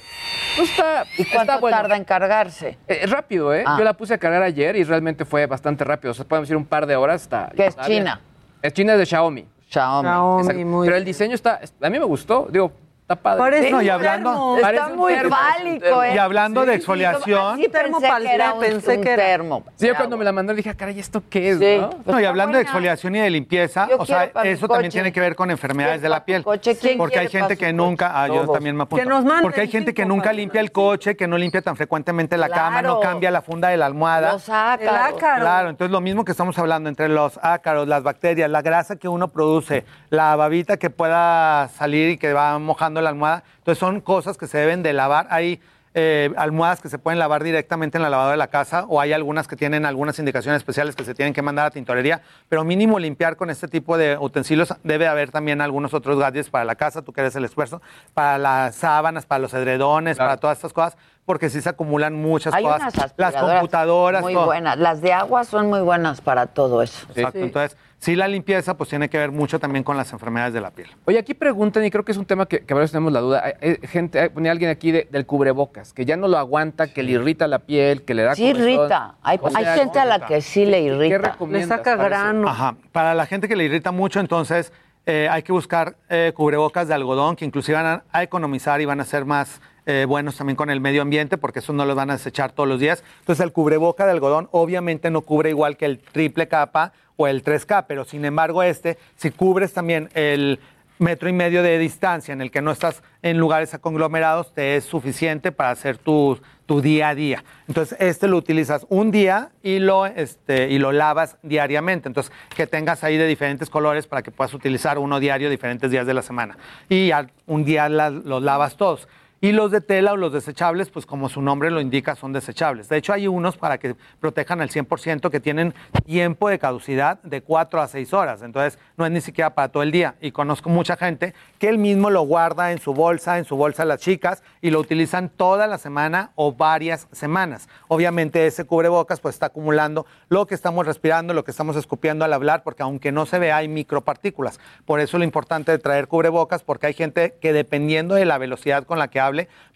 Pues está, ¿Y cuánto tarda en cargarse? Eh, rápido, ¿eh? Ah. Yo la puse a cargar ayer y realmente fue bastante rápido. O sea, podemos decir un par de horas hasta... ¿Qué es China? Es China de Xiaomi. Xiaomi. Xiaomi muy Pero el diseño está... A mí me gustó. Digo, Está padre. Parece no, y hablando, está muy fálico. Y hablando de exfoliación. Sí, pensé que era un, pensé que era. termo. Sí, yo cuando me la mandó dije, ah, caray, ¿esto qué es? Sí. ¿no? Pues no, y hablando de exfoliación y de limpieza, o sea, eso también tiene que ver con enfermedades de la piel. Porque hay gente que nunca, ah, yo también me apunto. Que nos manden, Porque hay gente que nunca limpia el coche, que no limpia tan frecuentemente la cama, no cambia la funda de la almohada. Los ácaros. Claro, entonces lo mismo que estamos hablando entre los ácaros, las bacterias, la grasa que uno produce, la babita que pueda salir y que va mojando la almohada. Entonces son cosas que se deben de lavar. Hay eh, almohadas que se pueden lavar directamente en la lavadora de la casa o hay algunas que tienen algunas indicaciones especiales que se tienen que mandar a tintorería, pero mínimo limpiar con este tipo de utensilios. Debe haber también algunos otros gadgets para la casa, tú que eres el esfuerzo, para las sábanas, para los edredones, para todas estas cosas, porque sí se acumulan muchas Hay cosas. unas las computadoras. Muy todo. buenas. Las de agua son muy buenas para todo eso. Exacto. Entonces, sí, la limpieza pues tiene que ver mucho también con las enfermedades de la piel. Oye, aquí preguntan, y creo que es un tema que, que a veces tenemos la duda. Hay, hay gente, hay, ponía alguien aquí de- del cubrebocas, que ya no lo aguanta, que le irrita la piel, que le da Sí irrita. Hay, gente a la que sí le irrita. recomiendas para eso? Ajá. Para la gente que le irrita mucho, entonces eh, hay que buscar eh, cubrebocas de algodón que inclusive van a, a economizar y van a ser más eh, buenos también con el medio ambiente porque eso no los van a desechar todos los días. Entonces el cubreboca de algodón obviamente no cubre igual que el triple capa o el 3K, pero sin embargo este, si cubres también el metro y medio de distancia en el que no estás en lugares conglomerados, te es suficiente para hacer tu, tu día a día. Entonces, este lo utilizas un día y lo, este, y lo lavas diariamente. Entonces, que tengas ahí de diferentes colores para que puedas utilizar uno diario diferentes días de la semana. Y un día los lavas todos. Y los de tela o los desechables, pues como su nombre lo indica, son desechables. De hecho, hay unos para que protejan al 100% que tienen tiempo de caducidad de 4 a 6 horas. Entonces, no es ni siquiera para todo el día. Y conozco mucha gente que él mismo lo guarda en su bolsa, en su bolsa las chicas, y lo utilizan toda la semana o varias semanas. Obviamente, ese cubrebocas pues está acumulando lo que estamos respirando, lo que estamos escupiendo al hablar, porque aunque no se vea, hay micropartículas. Por eso lo importante de traer cubrebocas, porque hay gente que dependiendo de la velocidad con la que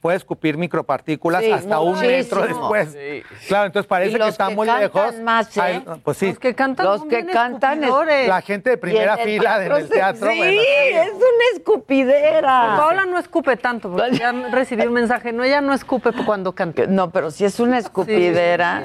puede escupir micropartículas Sí, hasta un metro después. Claro, entonces parece que estamos cantan lejos. más, ¿eh? Ay, pues sí. Los que cantan Los son que cantan es-. La gente de primera Y en el fila teatro del se- teatro. sí, bueno, es una escupidera. Paola no escupe tanto, porque ya recibí un mensaje. No, ella no escupe cuando canta. No, pero si es una escupidera.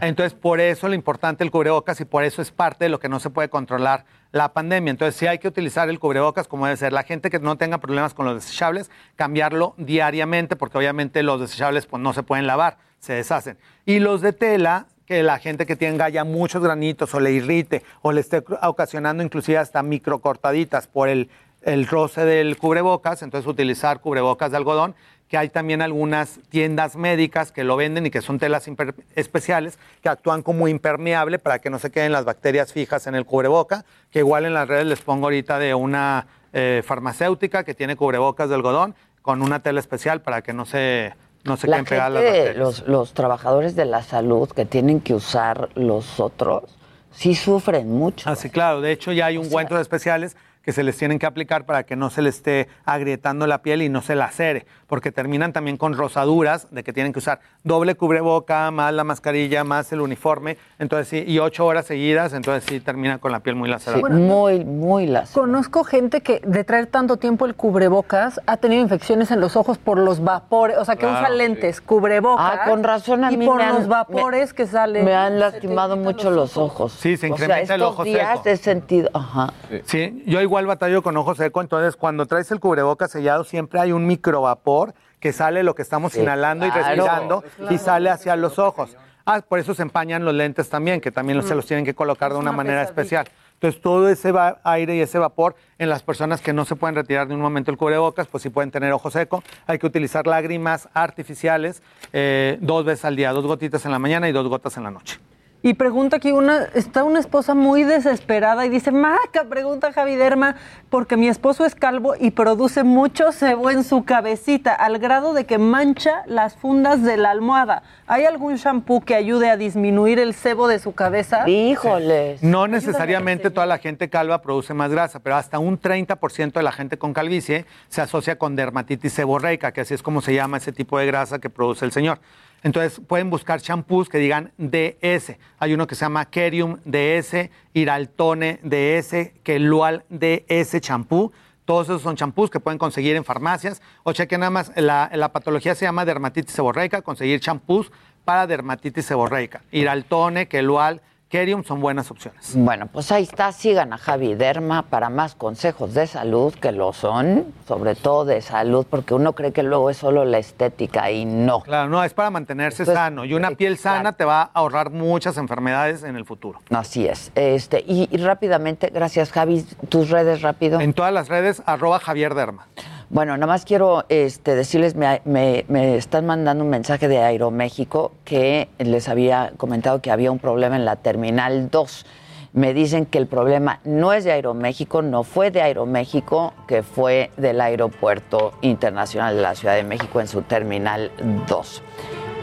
Entonces, por eso lo importante el cubrebocas y por eso es parte de lo que no se puede controlar la pandemia. Entonces, sí hay que utilizar el cubrebocas como debe ser. La gente que no tenga problemas con los desechables, cambiarlo diariamente, porque obviamente los desechables pues, no se pueden lavar, se deshacen. Y los de tela, que la gente que tenga ya muchos granitos o le irrite o le esté ocasionando inclusive hasta microcortaditas por el, el roce del cubrebocas, entonces utilizar cubrebocas de algodón que hay también algunas tiendas médicas que lo venden y que son telas especiales que actúan como impermeable para que no se queden las bacterias fijas en el cubreboca, que igual en las redes les pongo ahorita de una eh, farmacéutica que tiene cubrebocas de algodón con una tela especial para que no se, no se La queden pegadas las gente, bacterias. los, los trabajadores de la salud que tienen que usar los otros, sí sufren mucho. Así, claro. De hecho, ya hay ungüentos especiales que se les tienen que aplicar para que no se les esté agrietando la piel y no se lacere, porque terminan también con rosaduras de que tienen que usar doble cubreboca, más la mascarilla, más el uniforme, entonces sí, y ocho horas seguidas, entonces sí terminan con la piel muy lacerada. muy, muy lacerada. Conozco gente que de traer tanto tiempo el cubrebocas ha tenido infecciones en los ojos por los vapores, o sea, que Claro, usa lentes, cubrebocas. Ah, con razón a y mí por me han- los vapores me- que salen. Me han lastimado mucho los ojos. Sí, se O sea, incrementa el estos ojo días seco. he sentido, ajá. Sí, yo igual batallo con ojo seco, entonces cuando traes el cubreboca sellado siempre hay un microvapor que sale lo que estamos Sí, inhalando y respirando Claro. y sale hacia los ojos. Ah, por eso se empañan los lentes también, que también se Mm. los tienen que colocar de una una manera pesadilla. especial. Entonces todo ese va- aire y ese vapor en las personas que no se pueden retirar de un momento el cubrebocas, pues sí pueden tener ojo seco. Hay que utilizar lágrimas artificiales eh, dos veces al día, dos gotitas en la mañana y dos gotas en la noche. Y pregunta aquí, una, está una esposa muy desesperada y dice, Maca, pregunta Javi Derma, porque mi esposo es calvo y produce mucho sebo en su cabecita, al grado de que mancha las fundas de la almohada. ¿Hay algún shampoo que ayude a disminuir el sebo de su cabeza? Híjoles. No necesariamente toda la gente calva produce más grasa, pero hasta un 30% de la gente con calvicie se asocia con dermatitis seborreica, que así es como se llama ese tipo de grasa que produce el señor. Entonces pueden buscar champús que digan DS. Hay uno que se llama Kerium DS, Iraltone DS, Kelual DS champú. Todos esos son champús que pueden conseguir en farmacias. O chequen nada más, la, la patología se llama dermatitis seborreica, conseguir champús para dermatitis seborreica. Iraltone, Kelual, Kerium son buenas opciones. Bueno, pues ahí está, sigan a Javi Derma para más consejos de salud, que lo son, sobre todo de salud, porque uno cree que luego es solo la estética y no. Claro, no, es para mantenerse Entonces, sano. Y una piel sana te va a ahorrar muchas enfermedades en el futuro. Así es. Este, y, y rápidamente, gracias Javi, tus redes rápido. En todas las redes, arroba Javier Derma. Bueno, nada más quiero este, decirles, me, me, me, están mandando un mensaje de Aeroméxico que les había comentado que había un problema en la Terminal 2. Me dicen que el problema no es de Aeroméxico, no fue de Aeroméxico, que fue del Aeropuerto Internacional de la Ciudad de México en su Terminal 2.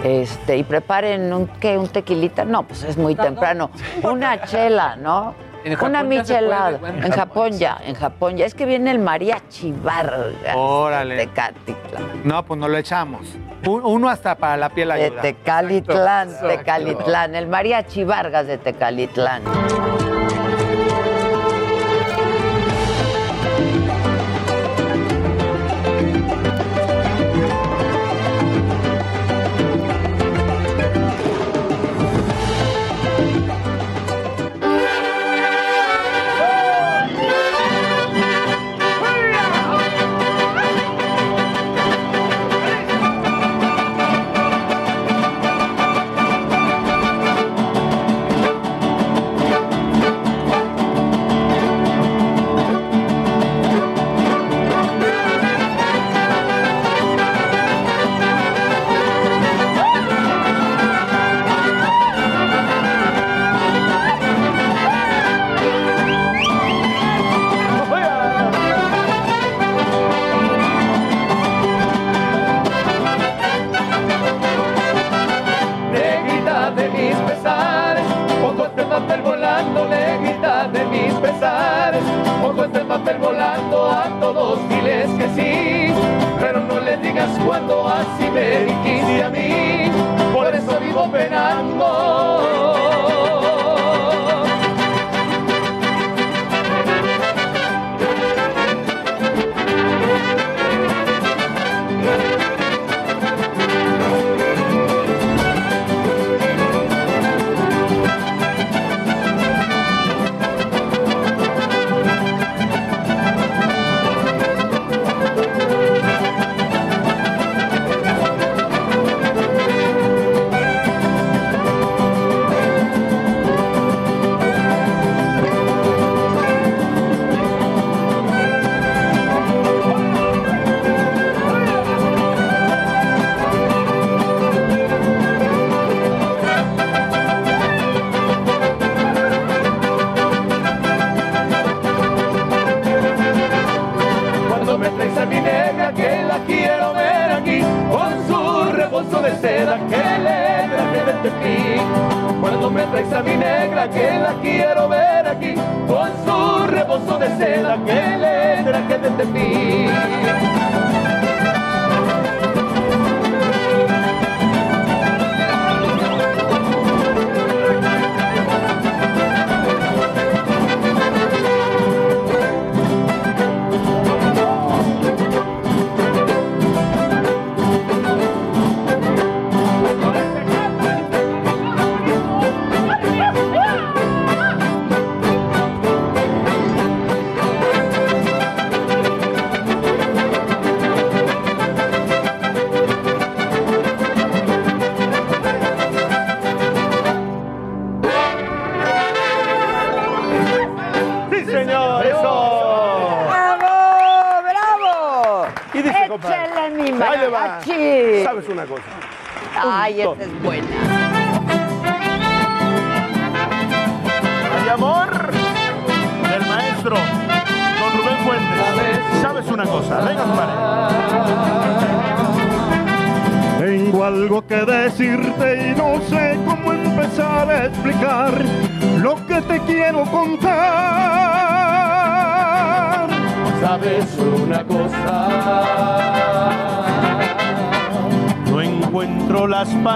Este, y preparen un, ¿qué, un tequilita, no, pues es muy temprano. Una chela, ¿no? Una michelada. en Japón ya, en Japón ya. Es que viene el mariachi Vargas. Órale. De Tecatitlán. No, pues no lo echamos. Uno hasta para la piel ayuda. De Tecalitlán, Tecalitlán. El mariachi Vargas de Tecalitlán.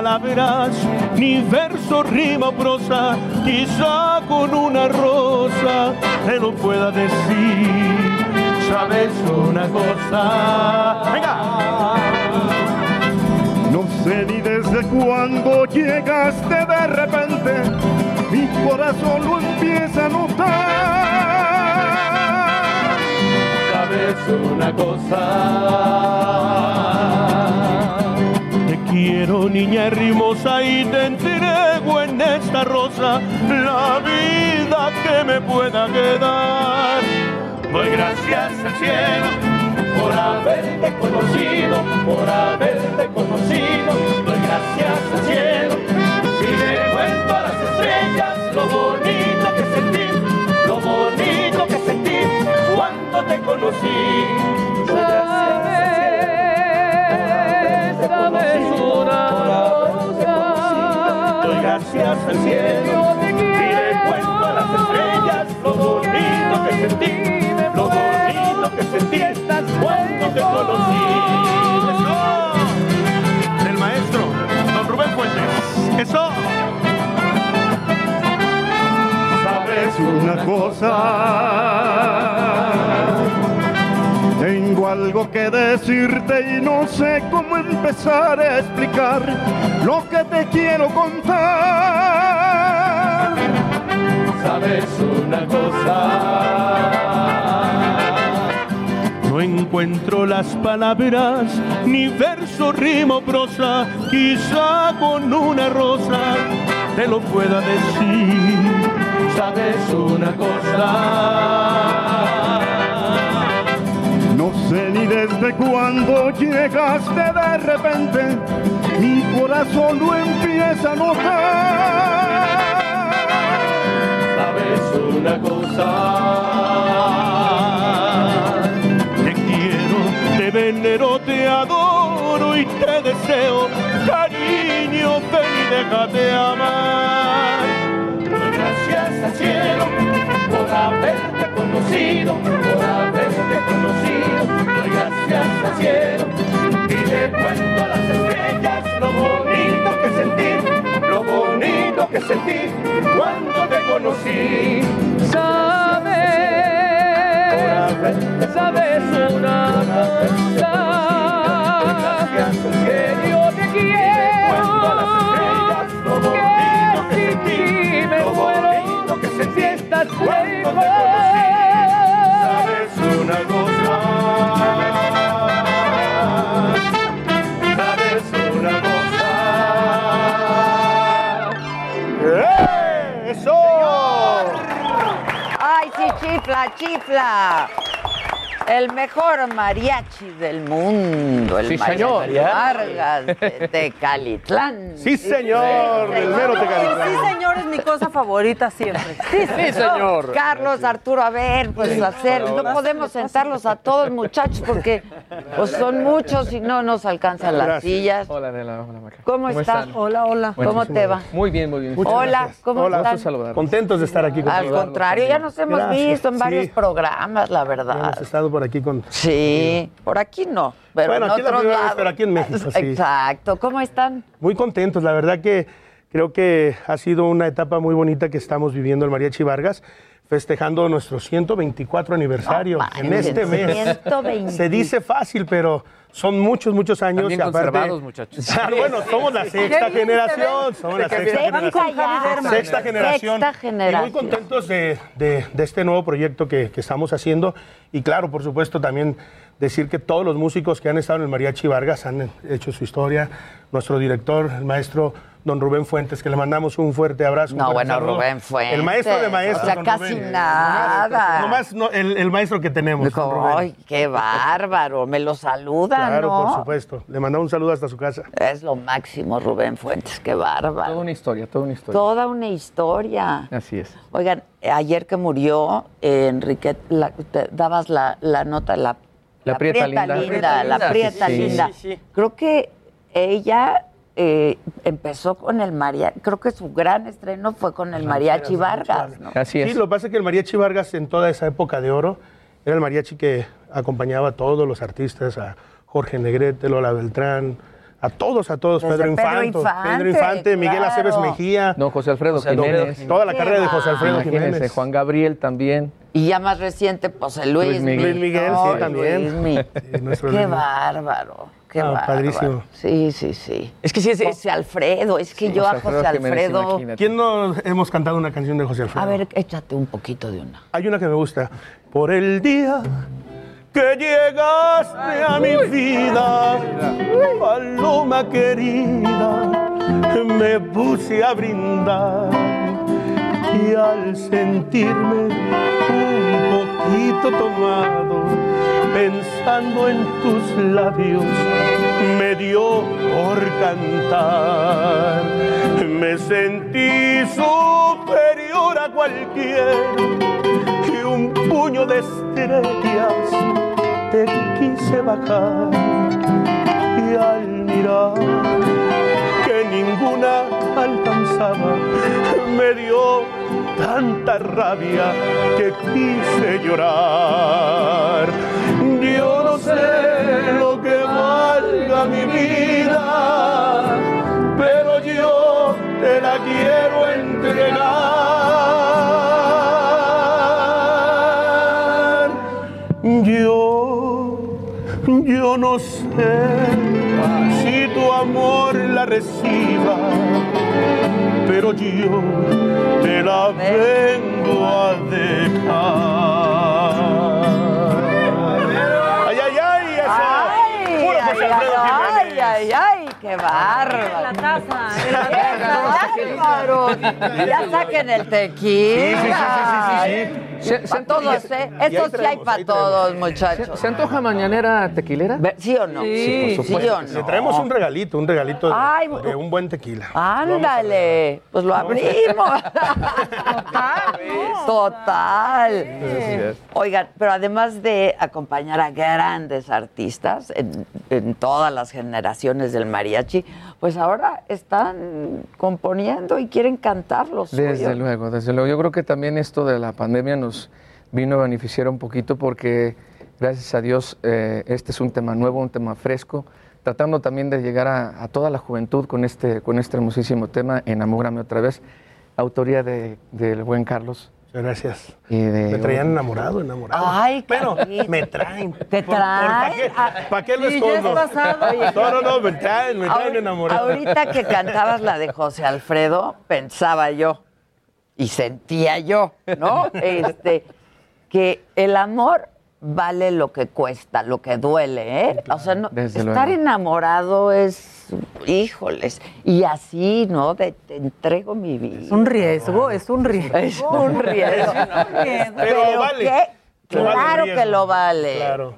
palabras, ni verso, rima o prosa, quizá con una rosa te lo pueda decir. Sabes una cosa, venga. No sé ni desde cuándo llegaste de repente, mi corazón lo empieza a notar. Sabes una cosa la vida que me pueda quedar. Doy gracias al cielo por haberte conocido, por haberte conocido. Doy gracias al cielo y le cuento a las estrellas lo bonito que sentí, lo bonito que sentí cuando te conocí. Doy gracias al cielo y le cuento a las estrellas lo bonito que sentí, lo bonito que sentí cuando te conocí. El maestro, don Rubén Fuentes. Eso. Sabes una cosa. Tengo algo que decirte y no sé cómo empezar a explicar lo que te quiero contar. Sabes una cosa. No encuentro las palabras, ni verso, rimo, prosa, quizá con una rosa te lo pueda decir. Sabes una cosa. Sé desde cuándo llegaste de repente, mi corazón lo empieza a notar. Sabes una cosa. Te quiero, te venero, te adoro y te deseo, cariño, ven y déjate amar. Gracias al cielo por haberte conocido, por haberte conocido. Doy gracias al cielo y le cuento a las estrellas lo bonito que sentí, lo bonito que sentí cuando te conocí. Sabes, sabes una cosa, que yo tripla! El mejor mariachi del mundo, el Sí, mariachi señor. Vargas de Tecalitlán. Sí, señor, del mero El Tecalitlán. sí, señor, es mi cosa favorita siempre. Sí, Sí, señor. Carlos, Arturo, a ver, pues hacer, no podemos sentarlos a todos, muchachos, porque pues son muchos y no nos alcanzan las Gracias. sillas. Hola, Adela. Hola, Maca. ¿Cómo estás? están? Hola, hola. ¿Cómo te va? Muy bien, muy bien. Hola, ¿cómo Hola. saludarlos. Contentos de estar aquí con Al contrario, ya nos hemos Gracias. visto en varios Sí. programas, la verdad. Hemos estado por aquí con. Sí, por aquí no, pero Bueno, en aquí la vez, lados. pero aquí en México, sí. Exacto. ¿Cómo están? Muy contentos, la verdad que creo que ha sido una etapa muy bonita que estamos viviendo el Mariachi Vargas, festejando nuestro 124 aniversario No en este mes. 120. Se dice fácil, pero son muchos, muchos años. También y aparte- muchachos. Ah, bueno, somos la sexta generación, somos la generación. Sexta generación. Sexta generación. Y muy contentos de, de- de este nuevo proyecto que, que estamos haciendo. Y claro, por supuesto, también decir que todos los músicos que han estado en el Mariachi Vargas han hecho su historia. Nuestro director, el maestro don Rubén Fuentes, que le mandamos un fuerte abrazo. No, bueno, saludo. Rubén Fuentes. El maestro de maestros. O sea, don casi Rubén. nada. Nomás no, el, el maestro que tenemos. don Rubén. Ay, qué bárbaro. Me lo saluda, Claro, ¿no? por supuesto. Le mandamos un saludo hasta su casa. Es lo máximo, Rubén Fuentes. Qué bárbaro. Toda una historia, toda una historia. Toda una historia. Así es. Oigan, ayer que murió, eh, Enrique, la- te dabas la, la nota, la, La prieta linda. la Prieta prieta linda. Sí, linda. sí, sí. Creo que ella eh, empezó con el mariachi, creo que su gran estreno fue con el mariachi Vargas, ¿no? Así es. Sí, lo que pasa es que el mariachi Vargas en toda esa época de oro era el mariachi que acompañaba a todos los artistas, a Jorge Negrete, Lola Beltrán, a todos, a todos, Desde Pedro Pedro Infante, Infante, Pedro Infante, Miguel claro. Aceves Mejía, Don José Alfredo José Jiménez. toda la carrera de José Alfredo Imagínense, Jiménez. Juan Gabriel también. Y ya más reciente, pues el Luis, Luis Miguel. Luis Miguel, No, sí, también. Luismi. Sí, Qué Luis Miguel. bárbaro, qué Ah, bárbaro. padrísimo. Sí, sí, sí. Es que sí, es, José Alfredo, es que yo a José Alfredo Alfredo... ¿Quién no hemos cantado una canción de José Alfredo? A ver, échate un poquito de una. Hay una que me gusta. Por el día que llegaste a mi vida, paloma querida, me puse a brindar y al sentirme un poquito tomado, pensando en tus labios, me dio por cantar. Me sentí superior a cualquier un puño de estrellas te quise bajar y al mirar que ninguna alcanzaba me dio tanta rabia que quise llorar. Yo no sé lo que valga mi vida, pero yo te la quiero entregar. No sé si tu amor la reciba, pero yo te la vengo a dejar. Ay, ay, ay, eso. Ay, ay, ay, ay, ay, qué bárbaro. La taza. ¡Qué bárbaro! Ya saquen el tequila. Sí, sí, sí, sí, Para todos, ¿eh? Esto sí hay para todos, muchachos. ¿Se, antoja mañanera tequilera? ¿Sí o no? Sí, por ¿Sí supuesto. o no? Le traemos un regalito, un regalito de un buen tequila. Ándale, pues lo abrimos. Total. Oigan, pero además de acompañar a grandes artistas en, en todas las generaciones del mariachi, pues ahora están componiendo y quieren cantar los Desde luego, desde luego. Yo creo que también esto de la pandemia nos vino a beneficiar un poquito porque, gracias a Dios, eh, este es un tema nuevo, un tema fresco, tratando también de llegar a, toda la juventud con este, con este hermosísimo tema, Enamórame otra vez, autoría de- del buen Carlos. Gracias. Y de, Me traían enamorado, enamorado. Ay, Carlito. me traen. ¿Te ¿Para qué, traen? pa' qué lo escondo? No, no, no, me traen, me traen enamorado. Ahorita que cantabas la de José Alfredo, pensaba yo y sentía yo, ¿no? Este, que el amor vale lo que cuesta, lo que duele, ¿eh? O sea, no- estar luego. enamorado es, híjoles, y así, ¿no? De, te entrego mi vida. Es un riesgo, es un riesgo. Es un riesgo. Pero lo vale. Claro que lo vale. Claro.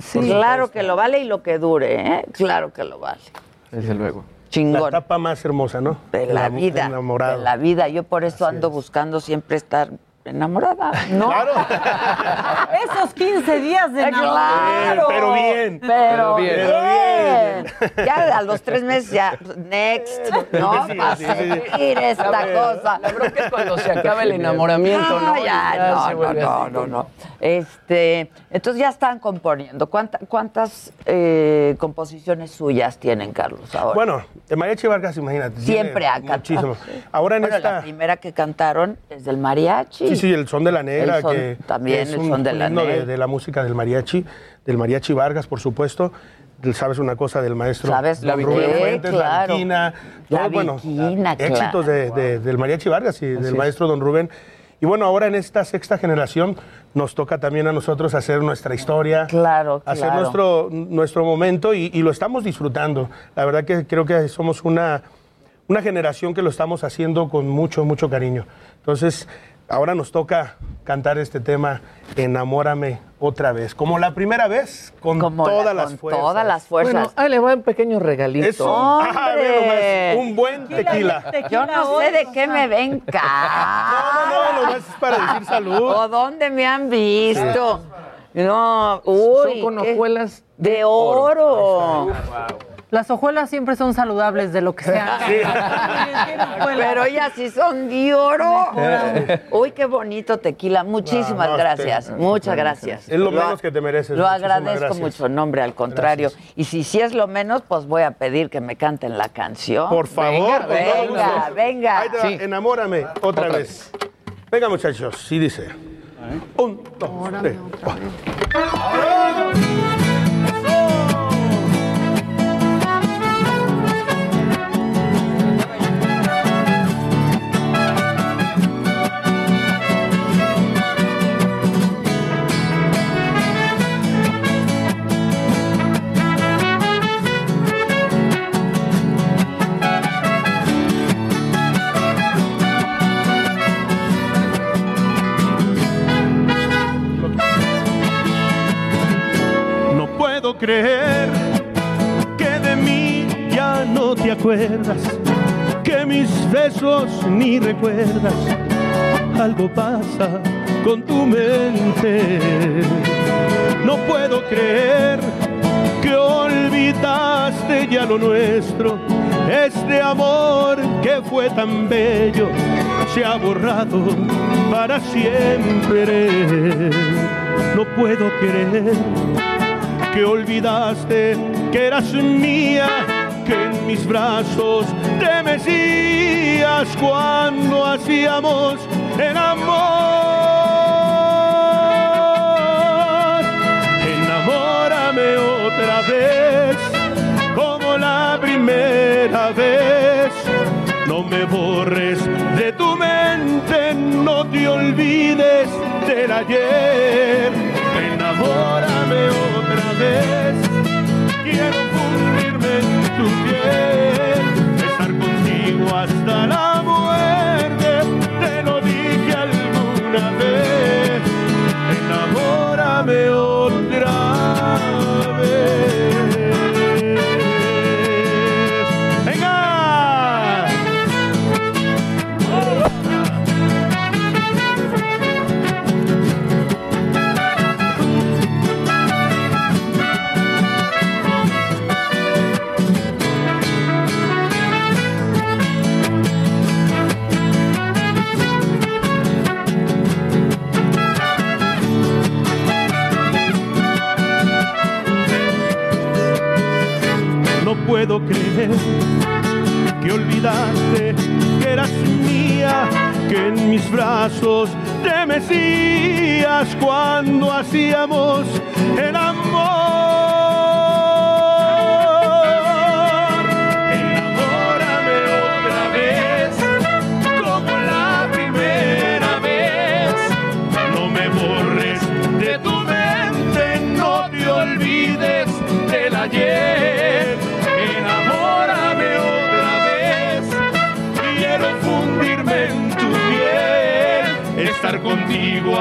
Sí, claro que lo vale y lo que dure, ¿eh? Claro que lo vale. Desde luego. Chingón. La etapa más hermosa, ¿no? de la vida. Enamorado. De la vida. Yo por eso ando buscando siempre estar enamorada, ¿no? Claro. Esos 15 días de enamorado. Claro. Pero bien. Pero, Pero bien. bien. Ya a los tres meses ya, next, ¿no? Sí, Para sí, sí, sí. seguir esta cosa. La bronca es cuando se acaba el enamoramiento, ¿no? No, ya, Ya no, no, no, no, no. Este, entonces ya están componiendo. ¿Cuánta- ¿Cuántas eh, composiciones suyas tienen, Carlos, ahora? Bueno, de Mariachi Vargas, imagínate. Siempre ha cantado. Muchísimo. Ahora en Bueno, esta... la primera que cantaron es del mariachi. Sí, sí, el son de la negra, son- que también es el un son de la himno de, negra. de la música del mariachi, del mariachi Vargas, por supuesto. ¿Sabes una cosa del maestro? ¿Sabes Don lo Rubén? Fuentes, la Claro. Viquina, La bueno, Viquina, éxitos de- de- del mariachi Vargas y del es. maestro Don Rubén. Y bueno, ahora en esta sexta generación nos toca también a nosotros hacer nuestra historia, Claro, hacer claro. nuestro, nuestro momento y, y lo estamos disfrutando. La verdad que creo que somos una, una generación que lo estamos haciendo con mucho, mucho cariño. Entonces, ahora nos toca cantar este tema, Enamórame otra vez, como la primera vez, con Como la- todas las con fuerzas. todas las fuerzas. Bueno, ahí le va un pequeño regalito. Eso. ¡Hombre! Ah, nomás, un buen tequila. Yo no sé de qué me ven No, no, no, nomás es para decir salud. ¿O dónde me han visto? No, uy. Son con hojuelas de oro. Las hojuelas siempre son saludables de lo que sea. Pero ellas sí son de oro. Uy, qué bonito tequila. Muchísimas No, no, gracias. te- Muchas gracias. Es lo menos que te mereces. Lo agradezco gracias. mucho, nombre, al contrario. Y si sí es lo menos, pues voy a pedir que me canten la canción. Por favor, Venga, venga. Ahí te va, Enamórame otra, vez. Venga, muchachos, sí dice. Un, dos, tres. Puedo creer que de mí ya no te acuerdas, que mis besos ni recuerdas. Algo pasa con tu mente. No puedo creer que olvidaste ya lo nuestro. Este amor que fue tan bello se ha borrado para siempre. No puedo creer que olvidaste que eras mía, que en mis brazos te mecías cuando hacíamos el amor. Enamórame otra vez, como la primera vez. No me borres de tu mente, no te olvides del ayer. Enamórame otra quiero fundirme en tu piel, estar contigo hasta la muerte. Te lo dije alguna vez, enamórame otra puedo creer que olvidaste que eras mía, que en mis brazos te mecías cuando hacíamos el amor.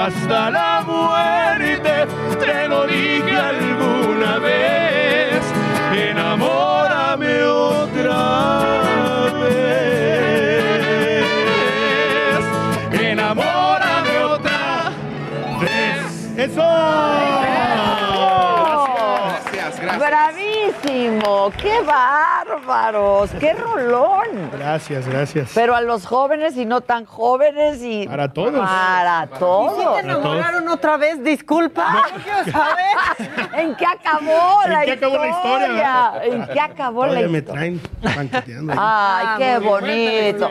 Hasta la muerte. Te lo dije alguna vez, enamórame otra vez. Enamórame otra vez. ¡Eso! Gracias, gracias. Bravísimo, qué bárbaros, qué rolón. Gracias, gracias. Pero a los jóvenes y no tan jóvenes y Para todos. Para ¿Y si todos. te enamoraron otra vez? Disculpa. No quiero saber. ¿En qué acabó ¿En la qué acabó la historia? ¿En qué acabó la Todavía me historia? traen banqueteando ahí. Ay, Ah, qué bonito.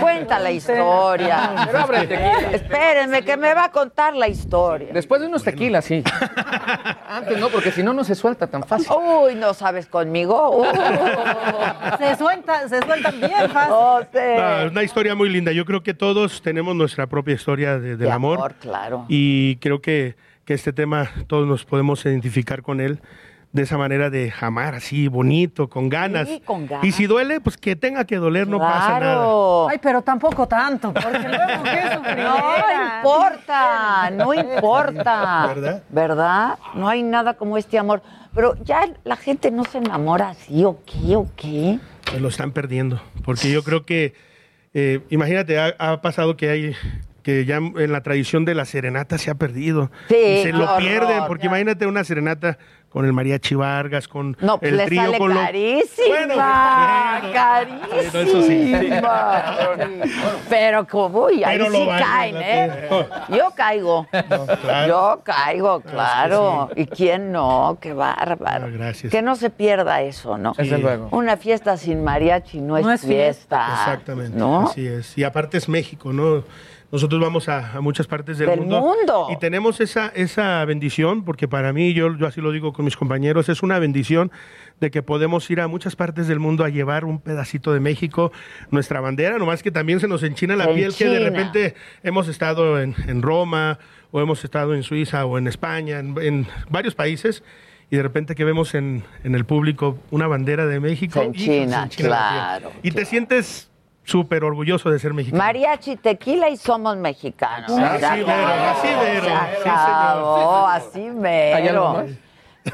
Cuenta la historia. Pero abre el tequila. Espérenme, que me va a contar la historia. Después de unos tequilas, sí. Antes no, porque si no, no se suelta tan fácil. Uy, no sabes conmigo. Uh. Se suelta, se sueltan bien fácil. Oh, sí. Ah, es una historia muy linda. Yo creo que todos tenemos nuestra propia historia de- del De amor. amor, claro. Y creo que, que este tema todos nos podemos identificar con él de esa manera de amar así, bonito, con ganas. Sí, con ganas. Y si duele, pues que tenga que doler, no pasa nada. Claro. Ay, pero tampoco tanto, porque luego qué. No importa, no importa. ¿Verdad? ¿Verdad? No hay nada como este amor. Pero ya la gente no se enamora así, ¿o qué? ¿O qué? Pues lo están perdiendo. Porque yo creo que, eh, imagínate, ha, ha pasado que hay que ya en la tradición de la serenata se ha perdido. Sí, Y se lo horror. pierden, porque imagínate una serenata con el mariachi Vargas, con No, pues el le trío, sale con lo- carísima, Bueno, bueno. carísima. Eso sí. Pero como, uy, ahí Pero sí caen, ¿eh? Yo caigo. claro. Yo caigo, claro. ¿Y quién no? Qué bárbaro. Gracias. Que no se pierda eso, ¿no? Desde luego. Una fiesta sin mariachi no, No es fiesta. Exactamente. ¿No? Así es. Y aparte es México, ¿no? Nosotros vamos a, a muchas partes del, Del mundo. Y tenemos esa, esa bendición, porque para mí, yo, yo así lo digo con mis compañeros, es una bendición de que podemos ir a muchas partes del mundo a llevar un pedacito de México, nuestra bandera, nomás que también se nos enchina la piel que de repente hemos estado en, en Roma o hemos estado en Suiza o en España, en, en varios países. Y de repente que vemos en, en el público una bandera de México. Se enchina, piel. claro, Y te sientes súper orgulloso de ser mexicano. Mariachi, tequila y somos mexicanos. Así Se mero, así mero. Así ¿Hay algo mero.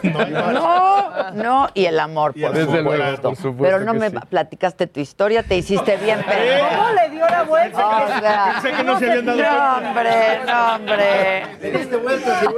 No, no, y el amor, por, Desde supuesto. luego, por supuesto Pero no me sí. platicaste tu historia, te hiciste bien, pero... ¿Cómo le dio la vuelta? O sea, Pensé que no se habían dado no, hombre, no, hombre.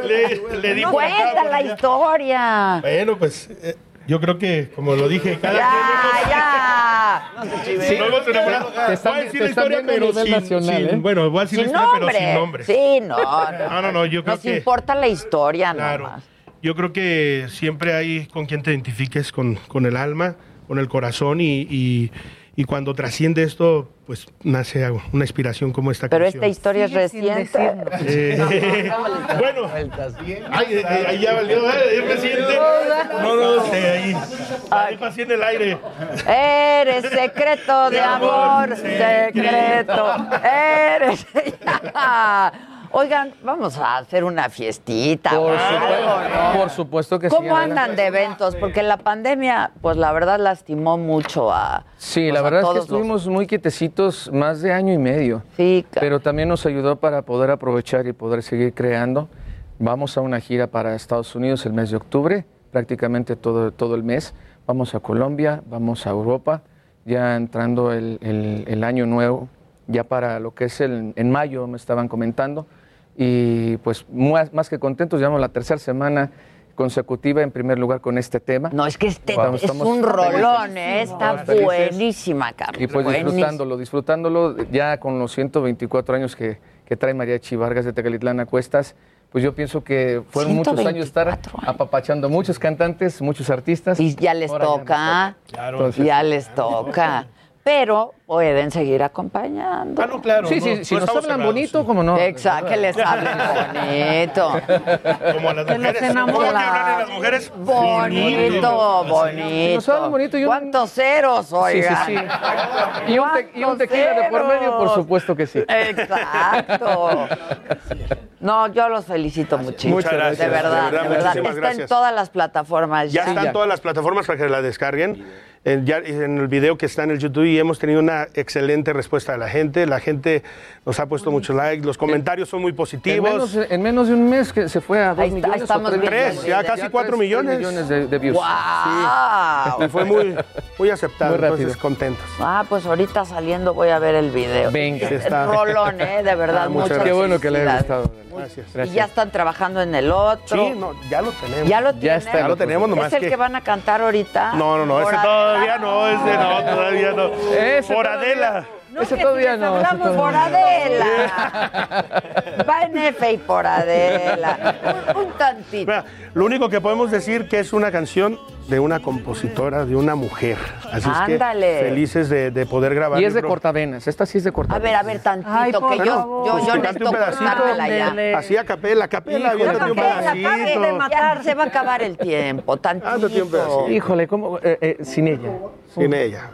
Le, le di por acá, Cuenta por la historia. Bueno, pues eh, yo creo que, como lo dije, cada Ya, ya. Luego se enamora. Te están- voy a decir te la están historia, pero sin, nacional, sin- ¿eh? Bueno, voy a decir Sin la historia, nombre. pero sin nombre. Sí, no. No, no, no, yo creo Nos que... importa la historia Claro. nomás. Yo creo que siempre hay con quien te identifiques con, con el alma, con el corazón y, y- y cuando trasciende esto, pues nace una inspiración como esta Pero canción. esta historia es reciente. Eh, bueno, ay, eh, eh, ahí ya valió, eh, es reciente. No, no, sé, ahí. Dejo así en el aire. Eres secreto de De amor, amor, secreto. Eres. Oigan, vamos a hacer una fiestita. Por o algo, supuesto, ¿no? por supuesto que sí. ¿Cómo andan de eventos? Porque la pandemia, pues la verdad lastimó mucho a. Sí, pues, la verdad es que los- estuvimos muy quietecitos más de año y medio. Sí, Pero también nos ayudó para poder aprovechar y poder seguir creando. Vamos a una gira para Estados Unidos el mes de octubre, prácticamente todo, todo el mes. Vamos a Colombia, vamos a Europa, ya entrando el, el- el año nuevo, ya para lo que es el, en mayo, me estaban comentando. Y pues más, más que contentos, llevamos la tercera semana consecutiva en primer lugar con este tema. No, es que este Estamos- es estamos un rolón, ¿eh? Está buenísima, Carlos. Y pues disfrutándolo, disfrutándolo ya con los 124 años que, que trae Mariachi Vargas de Tecalitlán a Cuestas, pues yo pienso que fueron muchos años estar apapachando muchos cantantes, muchos artistas. Y ya les Ahora toca, Entonces- ya les toca. Pero pueden seguir acompañando. Ah, no, claro. Sí, no, sí, no si nos hablan cerrados, bonito, sí. como no. Exacto, que les hablen bonito. Como a las Que mujeres. los ¿Cómo enamoran. que hablan a las mujeres? Bonito, bonito. Nos hablan bonito. Yo... ¿Cuántos ceros, Sí, oigan? sí, sí. Y un, te- y un tequila de por medio, por supuesto que sí. Exacto. No, yo los felicito muchísimo. Muchas gracias, De verdad, de verdad, de verdad. Está en gracias. todas las plataformas. Ya están todas las plataformas para que la descarguen. En, ya en el video que está en el YouTube y hemos tenido una excelente respuesta de la gente. La gente nos ha puesto muchos likes, los comentarios son muy En positivos. menos, en menos de un mes que se fue a dos Ahí está- millones. estamos o tres, ya casi cuatro tres- tres millones. millones de, de views. ¡Wow! Y fue muy, muy aceptado, Muy rápido. entonces contentos. Ah, pues ahorita saliendo voy a ver el video. Venga. Sí, está. Rolón, ¿eh? De verdad, Ah, muchas muchas Qué bueno que le haya gustado. Gracias. Y ya están trabajando en el otro. Sí, no, ya lo tenemos. Ya lo tienen. está. Ya lo tenemos, nomás ¿Es el que... que... van a cantar ahorita? No, no, no, ese Por todavía no, ese no, todavía no. Ese Por todavía- Adela. Ese todavía no. ese Hablamos todavía por no. Adela. Va en F y por Adela. Un, un tantito. Mira, lo único que podemos decir que es una canción de una compositora, de una mujer. Así Ándale. es que felices de, de poder grabar. Y es de Libro. cortavenas. Esta sí es de A cortavenas. ver, a ver, tantito, Ay, que yo, yo, yo Pues, cante necesito un pedacito. cortármela ya. Así a capela, capela, aviéntate un pedacito. Ya se va a acabar el tiempo, tantito. pedacito. Híjole, ¿cómo? Eh, eh, sin ella. Sin ella.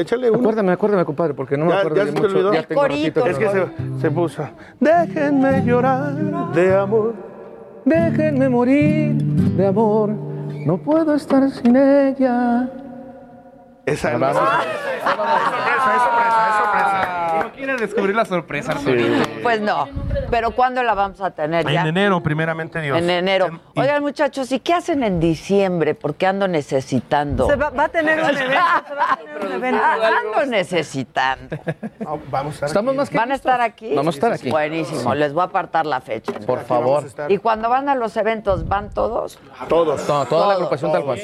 Échale uno. Acuérdame, acuérdame, compadre, porque no me Ya- acuerdo ya de se te mucho. olvidó. Ya tengo ratito. Es que se, se puso. Déjenme llorar de amor. Déjenme morir de amor. No puedo estar sin ella. Esa es la- sorpresa, es sorpresa, es sorpresa. No quiere descubrir la sorpresa, Arturito. Pues no, pero ¿cuándo la vamos a tener ya? En enero, primeramente Dios. En enero. Y- Oigan, muchachos, ¿y qué hacen en diciembre? Porque ando necesitando. Se va, va a tener un evento, se va a tener un evento. Ah, ando necesitando. Ah, Vamos a estar Estamos aquí. más que ¿Van a estar aquí? Vamos a estar aquí. Buenísimo, les voy a apartar la fecha. Por Aquí vamos favor. a estar. Y cuando van a los eventos, ¿van todos? Todos. No, toda la agrupación tal cual.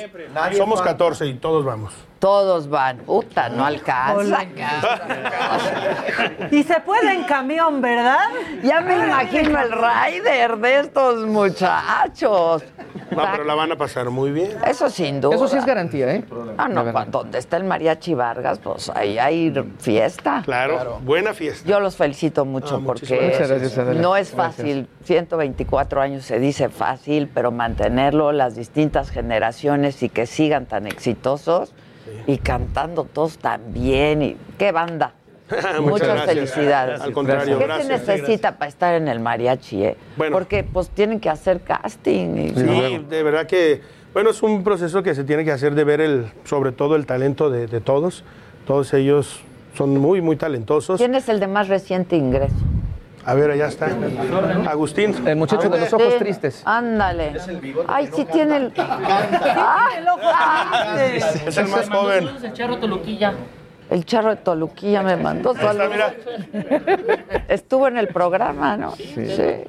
Somos 14 y todos vamos. Todos van. Puta, no alcanza. Y se puede en camión, ¿verdad? Ya me imagino el rider de estos muchachos. No, pero la van a pasar muy bien. Eso sin duda. Eso sí es garantía, ¿eh? Ah, no, donde está el mariachi Vargas, pues ahí hay fiesta. Claro, buena fiesta. Yo los felicito mucho Ah, porque gracias, no es Gracias. fácil. 124 años se dice fácil, pero mantenerlo las distintas generaciones y que sigan tan exitosos y cantando todos tan bien. Y, ¡Qué banda! Muchas felicidades. Al contrario, ¿Qué gracias. se necesita para estar en el mariachi? eh? Bueno. Porque pues tienen que hacer casting. y- Sí, de verdad que, bueno, es un proceso que se tiene que hacer de ver el, sobre todo el talento de, de todos. Todos ellos son muy, muy talentosos. ¿Quién es el de más reciente ingreso? A ver, allá está. Agustín. El muchacho de los ojos tristes. Ándale. Ay, sí tiene el. Ah, el ojo triste. Es el más joven. El charro Toluquilla. El charro de Toluquilla me mandó Ahí está, mira. Estuvo en el programa, ¿no? Sí.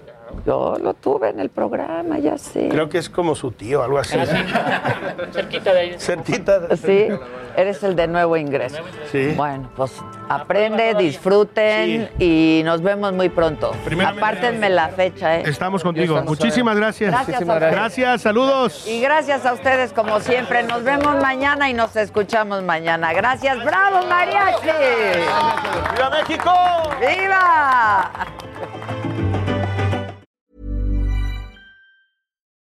Yo lo tuve en el programa, ya sé. Creo que es como su tío, algo así. Cerquita de ahí. Cerquita. Sí, eres el de nuevo ingreso. Sí. Bueno, pues aprende, disfruten y nos vemos muy pronto. Apártenme la fecha, ¿eh? Estamos contigo. Muchísimas gracias. Gracias a ustedes. Gracias, saludos. Y gracias a ustedes como siempre. Nos vemos mañana y nos escuchamos mañana. Gracias. ¡Bravo, mariachi! ¡Viva México! ¡Viva!